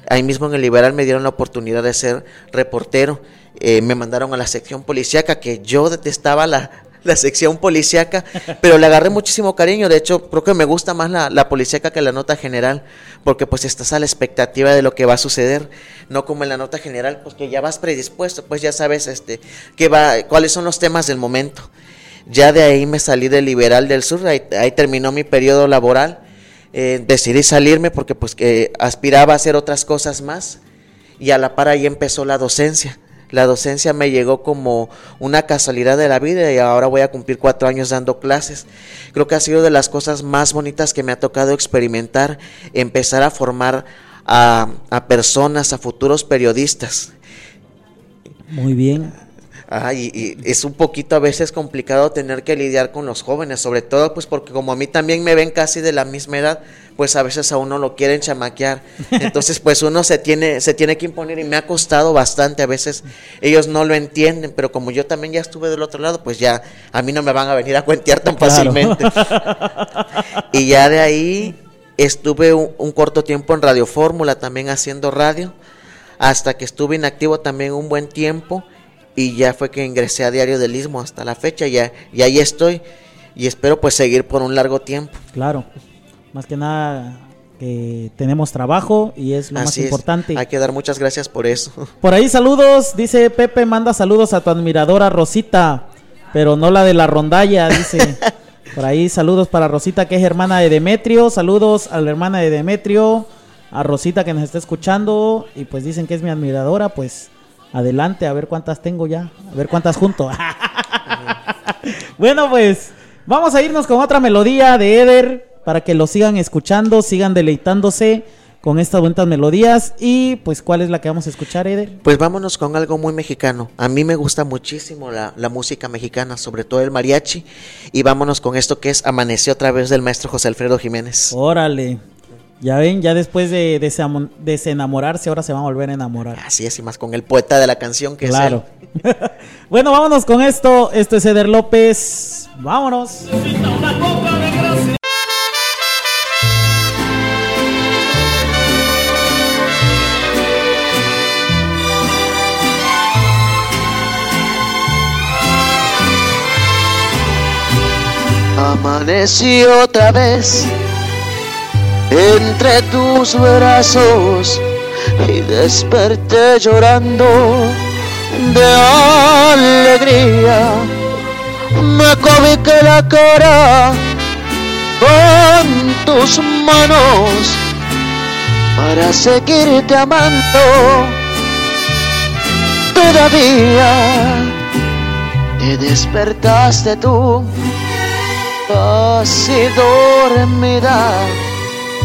S4: ahí mismo en el Liberal me dieron la oportunidad de ser reportero. Eh, me mandaron a la sección policíaca, que yo detestaba la, la sección policíaca, pero le agarré muchísimo cariño. De hecho, creo que me gusta más la, la policíaca que la nota general, porque pues estás a la expectativa de lo que va a suceder, no como en la nota general, pues que ya vas predispuesto, pues ya sabes este, qué va, cuáles son los temas del momento. Ya de ahí me salí del Liberal del Sur, ahí, terminó mi periodo laboral. Eh, decidí salirme porque pues que aspiraba a hacer otras cosas más y a la par ahí empezó la docencia la docencia me llegó como una casualidad de la vida y ahora voy a cumplir cuatro años dando clases. Creo que ha sido de las cosas más bonitas que me ha tocado experimentar, empezar a formar a, personas, a futuros periodistas.
S3: Muy bien.
S4: Y, es un poquito a veces complicado tener que lidiar con los jóvenes, sobre todo pues porque como a mí también me ven casi de la misma edad, pues a veces a uno lo quieren chamaquear. Entonces, pues uno se tiene, se tiene que imponer y me ha costado bastante. A veces ellos no lo entienden, pero como yo también ya estuve del otro lado, pues ya a mí no me van a venir a cuentear tan fácilmente. y ya de ahí estuve un, corto tiempo en Radio Fórmula, también haciendo radio, hasta que estuve inactivo también un buen tiempo y ya fue que ingresé a Diario del Istmo hasta la fecha, ya, y ahí estoy y espero pues seguir por un largo tiempo.
S3: Claro. Más que nada que tenemos trabajo y es lo más importante.
S4: Hay que dar muchas gracias por eso.
S3: Por ahí saludos, dice Pepe, manda saludos a tu admiradora Rosita, pero no la de la rondalla, dice. por ahí saludos para Rosita que es hermana de Demetrio, saludos a la hermana de Demetrio, a Rosita que nos está escuchando y pues dicen que es mi admiradora, pues adelante, a ver cuántas tengo ya, a ver cuántas junto. bueno, pues vamos a irnos con otra melodía de Eder para que lo sigan escuchando, sigan deleitándose con estas bonitas melodías. Y pues, ¿cuál es la que vamos a escuchar, Eder?
S4: Pues vámonos con algo muy mexicano. A mí me gusta muchísimo la, música mexicana, sobre todo el mariachi. Y vámonos con esto que es Amaneció otra vez del maestro José Alfredo Jiménez.
S3: Órale. Ya ven, ya después de, desenamorarse, ahora se va a volver a enamorar.
S4: Así es, y más con el poeta de la canción que claro.
S3: es él. bueno, vámonos con esto. Esto es Eder López. Vámonos.
S5: Amanecí otra vez entre tus brazos y desperté llorando de alegría. Me cobiqué la cara con tus manos para seguirte amando. Todavía te despertaste tú casi dormida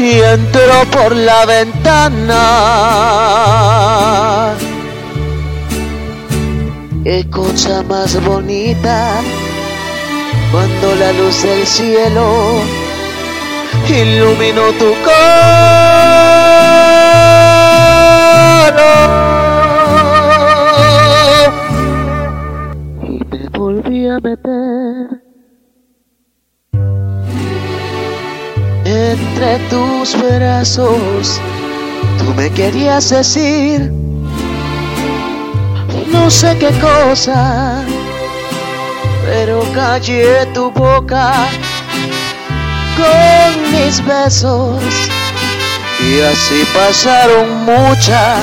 S5: y entró por la ventana. Qué cosa más bonita cuando la luz del cielo iluminó tu cara y me volví a meter entre tus brazos. Tú me querías decir no sé qué cosa, pero callé tu boca con mis besos. Y así pasaron muchas,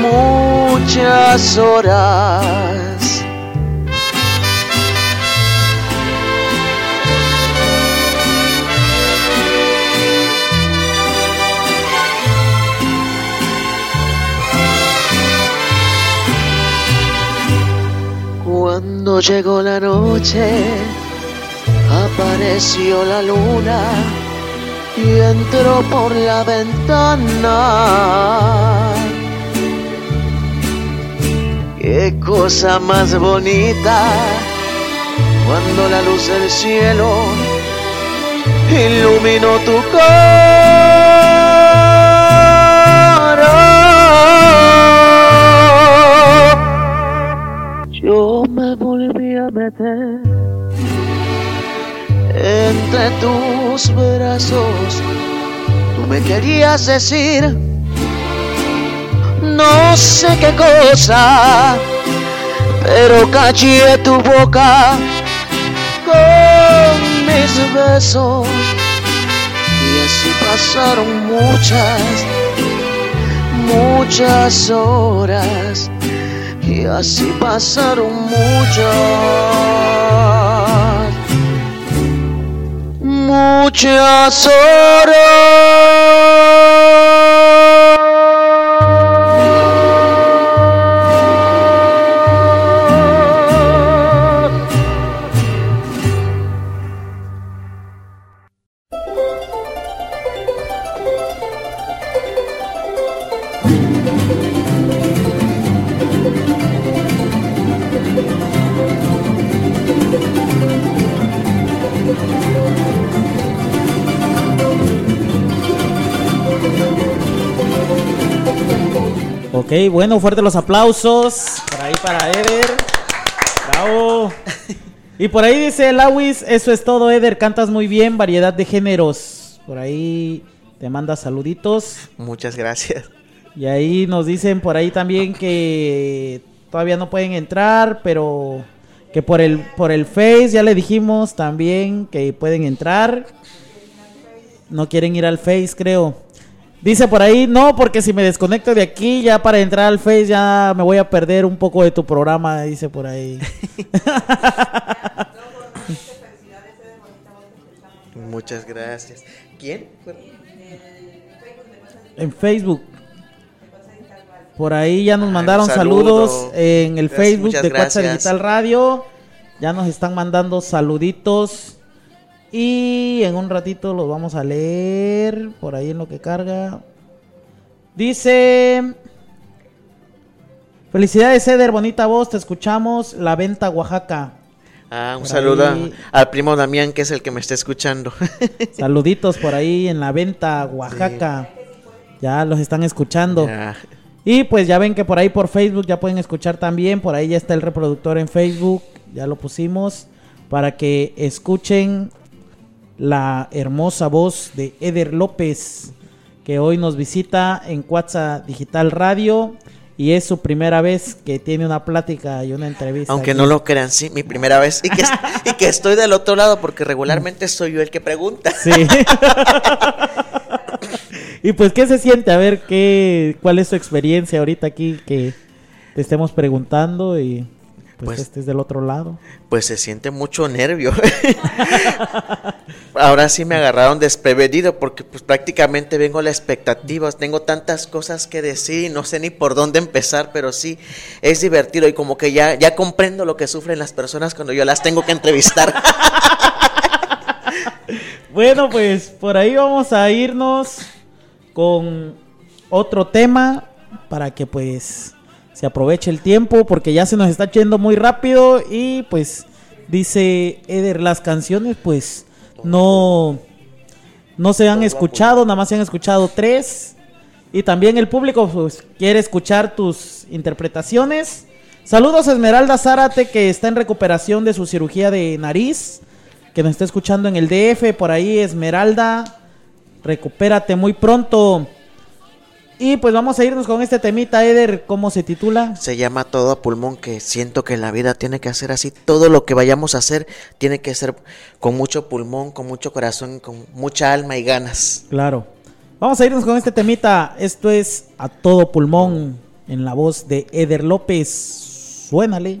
S5: muchas horas. Llegó la noche, apareció la luna y entró por la ventana. Qué cosa más bonita cuando la luz del cielo iluminó tu cara. Volví a meter entre tus brazos. Tú me querías decir no sé qué cosa, pero callé tu boca con mis besos. Y así pasaron muchas, muchas horas. Y así pasaron muchas muchas horas.
S3: Ok, bueno, fuerte los aplausos. Por ahí para Eder. Bravo. Y por ahí dice Lawis, eso es todo, Eder, cantas muy bien, variedad de géneros. Por ahí te manda saluditos.
S4: Muchas gracias.
S3: Y ahí nos dicen por ahí también que todavía no pueden entrar, pero que por el por el Face ya le dijimos también que pueden entrar. No quieren ir al Face, creo. Dice por ahí, no, porque si me desconecto de aquí ya para entrar al Face ya me voy a perder un poco de tu programa, dice por ahí.
S4: Muchas gracias. ¿Quién?
S3: en Facebook. Por ahí ya nos mandaron
S4: un saludo.
S3: saludos en el
S4: Gracias,
S3: Facebook de Cuatza. Digital Radio. Ya nos están mandando saluditos. Y en un ratito los vamos a leer. Por ahí en lo que carga. Dice. Felicidades, Eder. Bonita voz. Te escuchamos. La venta Oaxaca.
S4: Ah, un
S3: Por
S4: saludo
S3: ahí.
S4: al primo Damián, que es el que me está escuchando.
S3: Saluditos por ahí en la venta Oaxaca. Ya los están escuchando.
S4: Ya.
S3: Y pues ya ven que por ahí por Facebook ya pueden escuchar también. Por ahí ya está el reproductor en Facebook. Ya lo pusimos. Para que escuchen la hermosa voz de Eder López. Que hoy nos visita en Cuatza Digital Radio. Y es su primera vez que tiene una plática y una entrevista.
S4: Aunque
S3: aquí.
S4: no lo crean, sí, mi primera vez. Y que, y que estoy del otro lado, porque regularmente soy yo el que pregunta.
S3: Sí. y pues, ¿qué se siente? A ver, ¿qué, ¿cuál es su experiencia ahorita aquí que te estemos preguntando? y pues,
S4: Pues-
S3: estés del otro lado.
S4: Pues se siente mucho nervio. Ahora sí me agarraron desprevenido porque pues prácticamente vengo a la expectativa. Tengo tantas cosas que decir y no sé ni por dónde empezar, pero sí es divertido y como que ya, ya comprendo lo que sufren las personas cuando yo las tengo que entrevistar.
S3: Bueno, pues por ahí vamos a irnos con otro tema para que pues se aproveche el tiempo porque ya se nos está yendo muy rápido y pues dice Eder, las canciones pues no no se han escuchado, nada más se han escuchado tres y también el público pues quiere escuchar tus interpretaciones. Saludos Esmeralda Zárate que está en recuperación de su cirugía de nariz que nos está escuchando en el DF, por ahí Esmeralda, recupérate muy pronto. Y pues vamos a irnos con este temita, Eder, ¿cómo se titula?
S4: Se llama todo a pulmón, que siento que la vida tiene que hacer así. Todo lo que vayamos a hacer tiene que ser con mucho pulmón, con mucho corazón, con mucha alma y ganas.
S3: Claro. Vamos a irnos con este temita, esto es A Todo Pulmón, en la voz de Eder López. Suénale.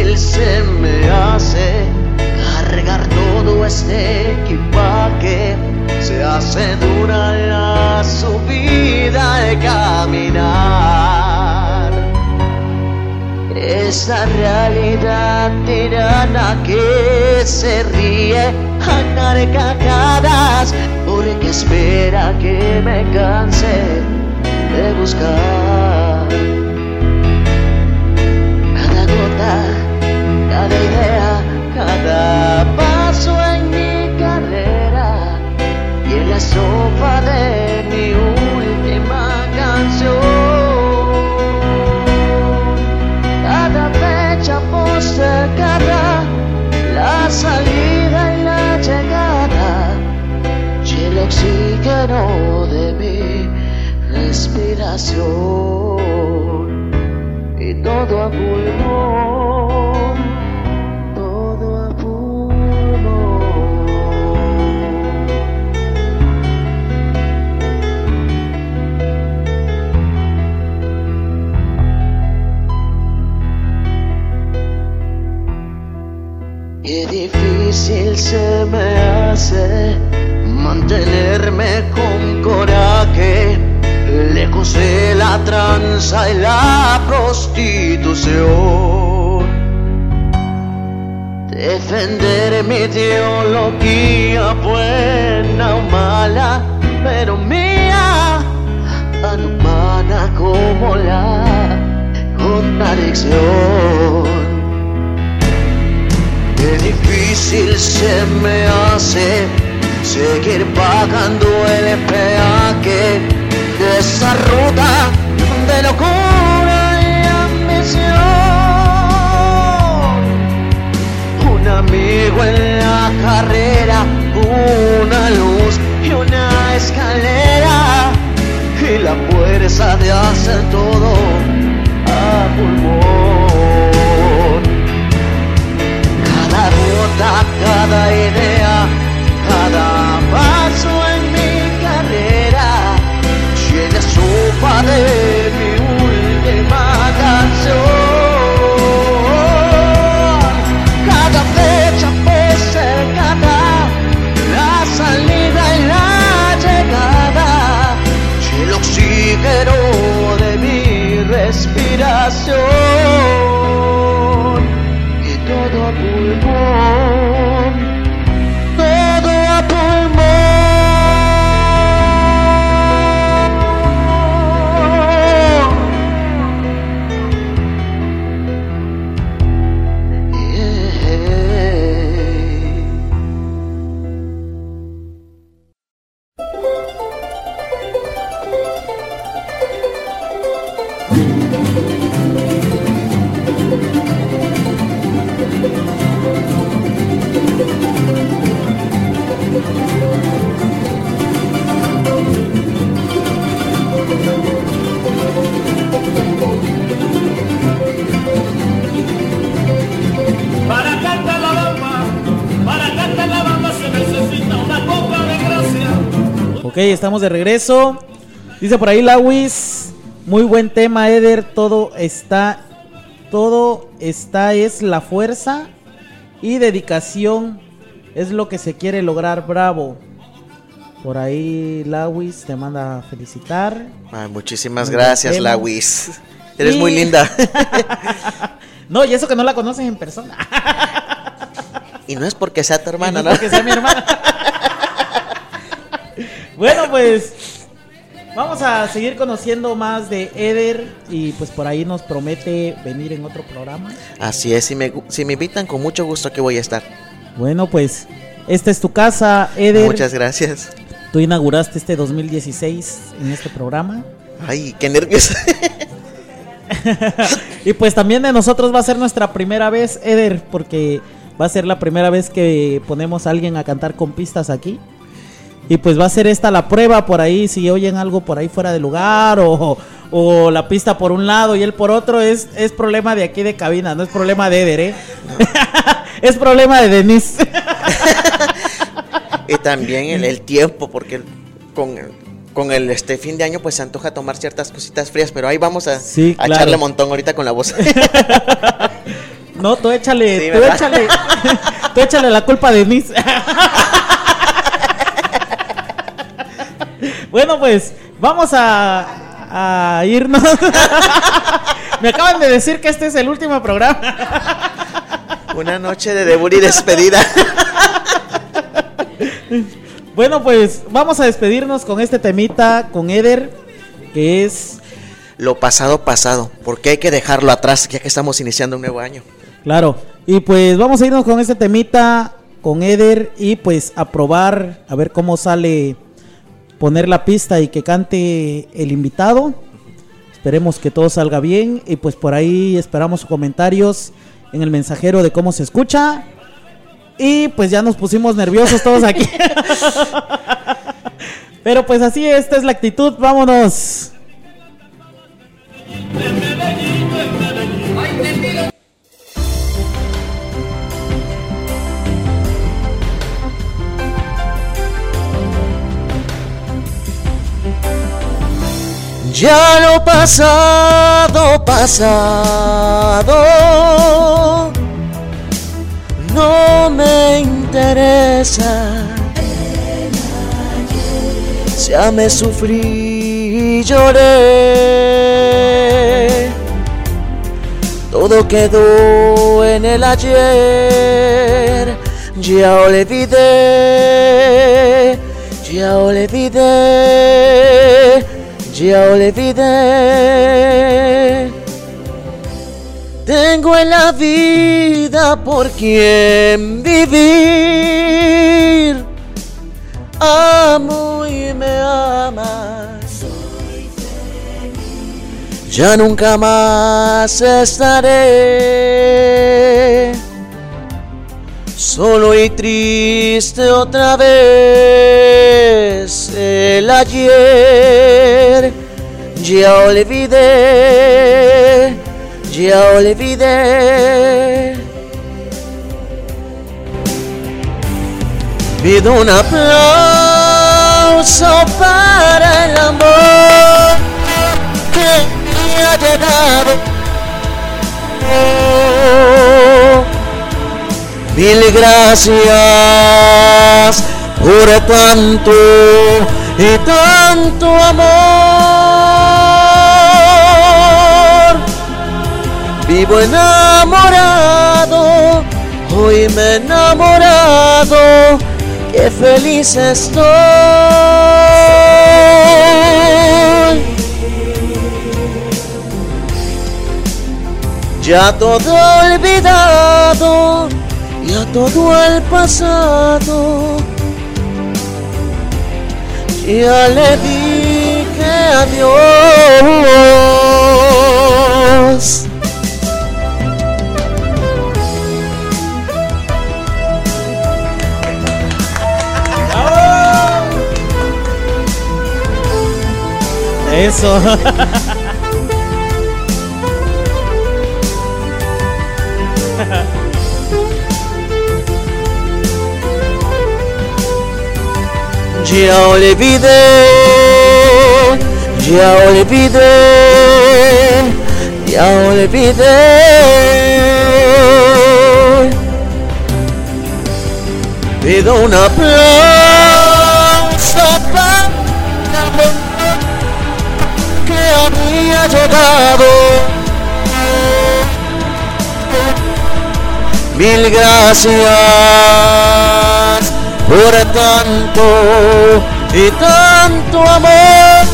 S5: Difícil se me hace cargar todo este equipaje. Se hace dura la subida de caminar. Esta realidad tirana que se ríe a carcajadas porque espera que me canse de buscar cada gota, cada idea, cada paso en mi carrera y en la sopa de mi última canción. Cada fecha postergada, la salida y la llegada y el oxígeno de mi respiración y todo a pulmón, difícil se me hace mantenerme con coraje, lejos de la tranza y la prostitución. Defender mi ideología buena o mala, pero mía, tan humana como la contradicción. Qué difícil se me hace seguir pagando el peaje de esa ruta de locura y ambición. Un amigo en la carrera, una luz y una escalera y la fuerza de hacer todo a pulmón cada ruta, cada idea,
S3: estamos de regreso. Dice por ahí Lawis, muy buen tema, Eder. Todo está, todo está es la fuerza y dedicación es lo que se quiere lograr. Bravo. Por ahí Lawis te manda a felicitar.
S4: muchísimas gracias, Lawis. Eres muy linda.
S3: no, y eso que no la conoces en persona.
S4: y no es porque sea tu hermana,
S3: ¿no? Porque sea mi hermana. Bueno, pues vamos a seguir conociendo más de Eder y pues por ahí nos promete venir en otro programa.
S4: Así es, si me, si me invitan con mucho gusto aquí voy a estar.
S3: Bueno, pues esta es tu casa, Eder.
S4: Muchas gracias.
S3: Tú inauguraste este 2016 en este programa.
S4: Ay, qué nervios.
S3: y pues también de nosotros va a ser nuestra primera vez, Eder, porque va a ser la primera vez que ponemos a alguien a cantar con pistas aquí. Y pues va a ser esta la prueba por ahí, si oyen algo por ahí fuera de lugar o, o la pista por un lado y él por otro, es, es problema de aquí de cabina, no es problema de Eder, ¿eh? es problema de Denise.
S4: y también el, tiempo, porque con, con el este fin de año pues se antoja tomar ciertas cositas frías, pero ahí vamos a, a echarle montón ahorita con la voz.
S3: no, tú échale, tú échale, tú échale la culpa a Denise. Bueno, pues vamos a, irnos. Me acaban de decir que este es el último programa.
S4: Una noche de debut y despedida.
S3: Bueno, pues vamos a despedirnos con este temita, con Eder, que es...
S4: Lo pasado pasado, porque hay que dejarlo atrás ya que estamos iniciando un nuevo año.
S3: Claro, y pues vamos a irnos con este temita, con Eder, y pues a probar, a ver cómo sale poner la pista y que cante el invitado. Esperemos que todo salga bien y pues por ahí esperamos comentarios en el mensajero de cómo se escucha. Y pues ya nos pusimos nerviosos todos aquí. Pero pues así, esta es la actitud, vámonos.
S5: Ya lo pasado, pasado, no me interesa. Ya me sufrí y lloré. Todo quedó en el ayer. Ya olvidé, ya olvidé ya olvidé. Tengo en la vida por quien vivir. Amo y me amas. Ya nunca más estaré solo y triste otra vez el ayer. Ya olvidé, ya olvidé. Pido un aplauso para el amor que me ha llegado. Mil gracias por tanto y tanto amor. Vivo enamorado, hoy me he enamorado, qué feliz estoy. Ya todo olvidado ya todo el pasado. Ya le dije adiós.
S3: Eso.
S5: ya olvidé, ya olvidé, ya olvidé. Pido un aplauso para que había llegado. Mil gracias por tanto y tanto amor.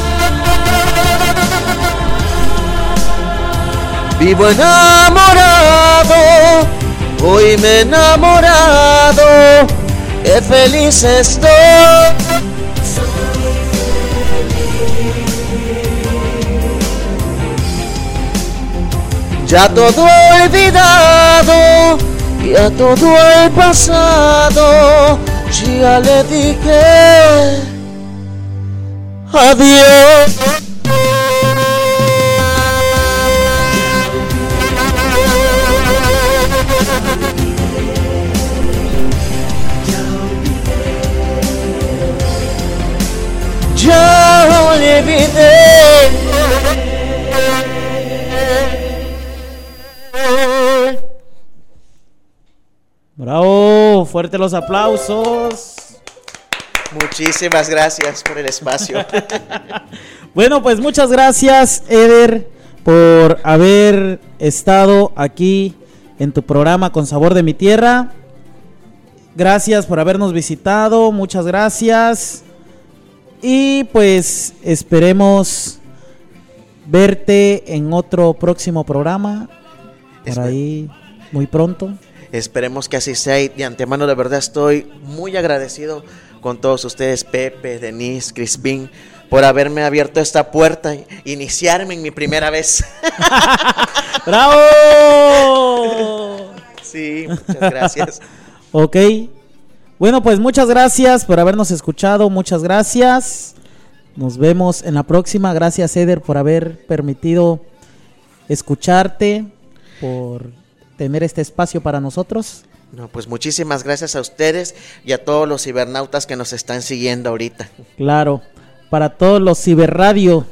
S5: Vivo enamorado, hoy me he enamorado, qué feliz estoy. Ya todo olvidado, ya todo el pasado, ya le dije adiós. Ya olvidé.
S3: Fuerte los aplausos.
S4: Muchísimas gracias por el espacio.
S3: Bueno, pues muchas gracias, Eder, por haber estado aquí en tu programa con Sabor de mi Tierra. Gracias por habernos visitado, muchas gracias. Y pues esperemos verte en otro próximo programa. Por
S4: Espe-
S3: ahí, muy pronto.
S4: Esperemos que así sea y de antemano de verdad estoy muy agradecido con todos ustedes, Pepe, Denise, Crispín, por haberme abierto esta puerta e iniciarme en mi primera vez.
S3: ¡Bravo!
S4: Sí, muchas gracias.
S3: Ok. Bueno, pues muchas gracias por habernos escuchado. Muchas gracias. Nos vemos en la próxima. Gracias, Eder, por haber permitido escucharte, por tener este espacio para nosotros.
S4: No, pues muchísimas gracias a ustedes y a todos los cibernautas que nos están siguiendo ahorita.
S3: Claro, para todos los ciberradio,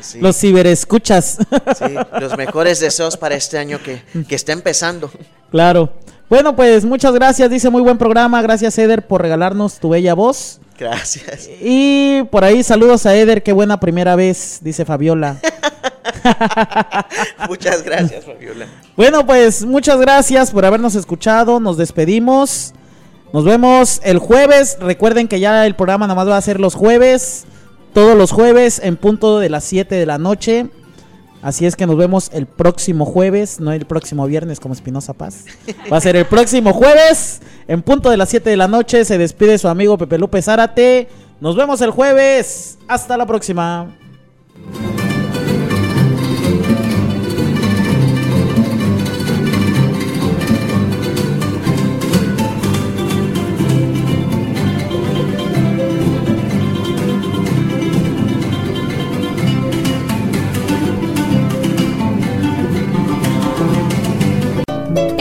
S4: sí.
S3: los ciberescuchas.
S4: Sí, los mejores deseos para este año que, que está empezando.
S3: Claro. Bueno, pues muchas gracias. Dice muy buen programa. Gracias, Eder, por regalarnos tu bella voz.
S4: Gracias.
S3: Y por ahí saludos a Eder. Qué buena primera vez, dice Fabiola.
S4: Muchas gracias, Fabiola.
S3: Bueno, pues muchas gracias por habernos escuchado. Nos despedimos. Nos vemos el jueves. Recuerden que ya el programa nada más va a ser los jueves. Todos los jueves en punto de las 7 de la noche. Así es que nos vemos el próximo jueves, no el próximo viernes como Espinosa Paz. Va a ser el próximo jueves en punto de las 7 de la noche. Se despide su amigo Pepe Lupe Zárate. Nos vemos el jueves. Hasta la próxima.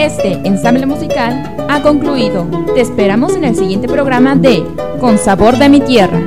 S2: Este ensamble musical ha concluido. Te esperamos en el siguiente programa de Con Sabor de mi Tierra.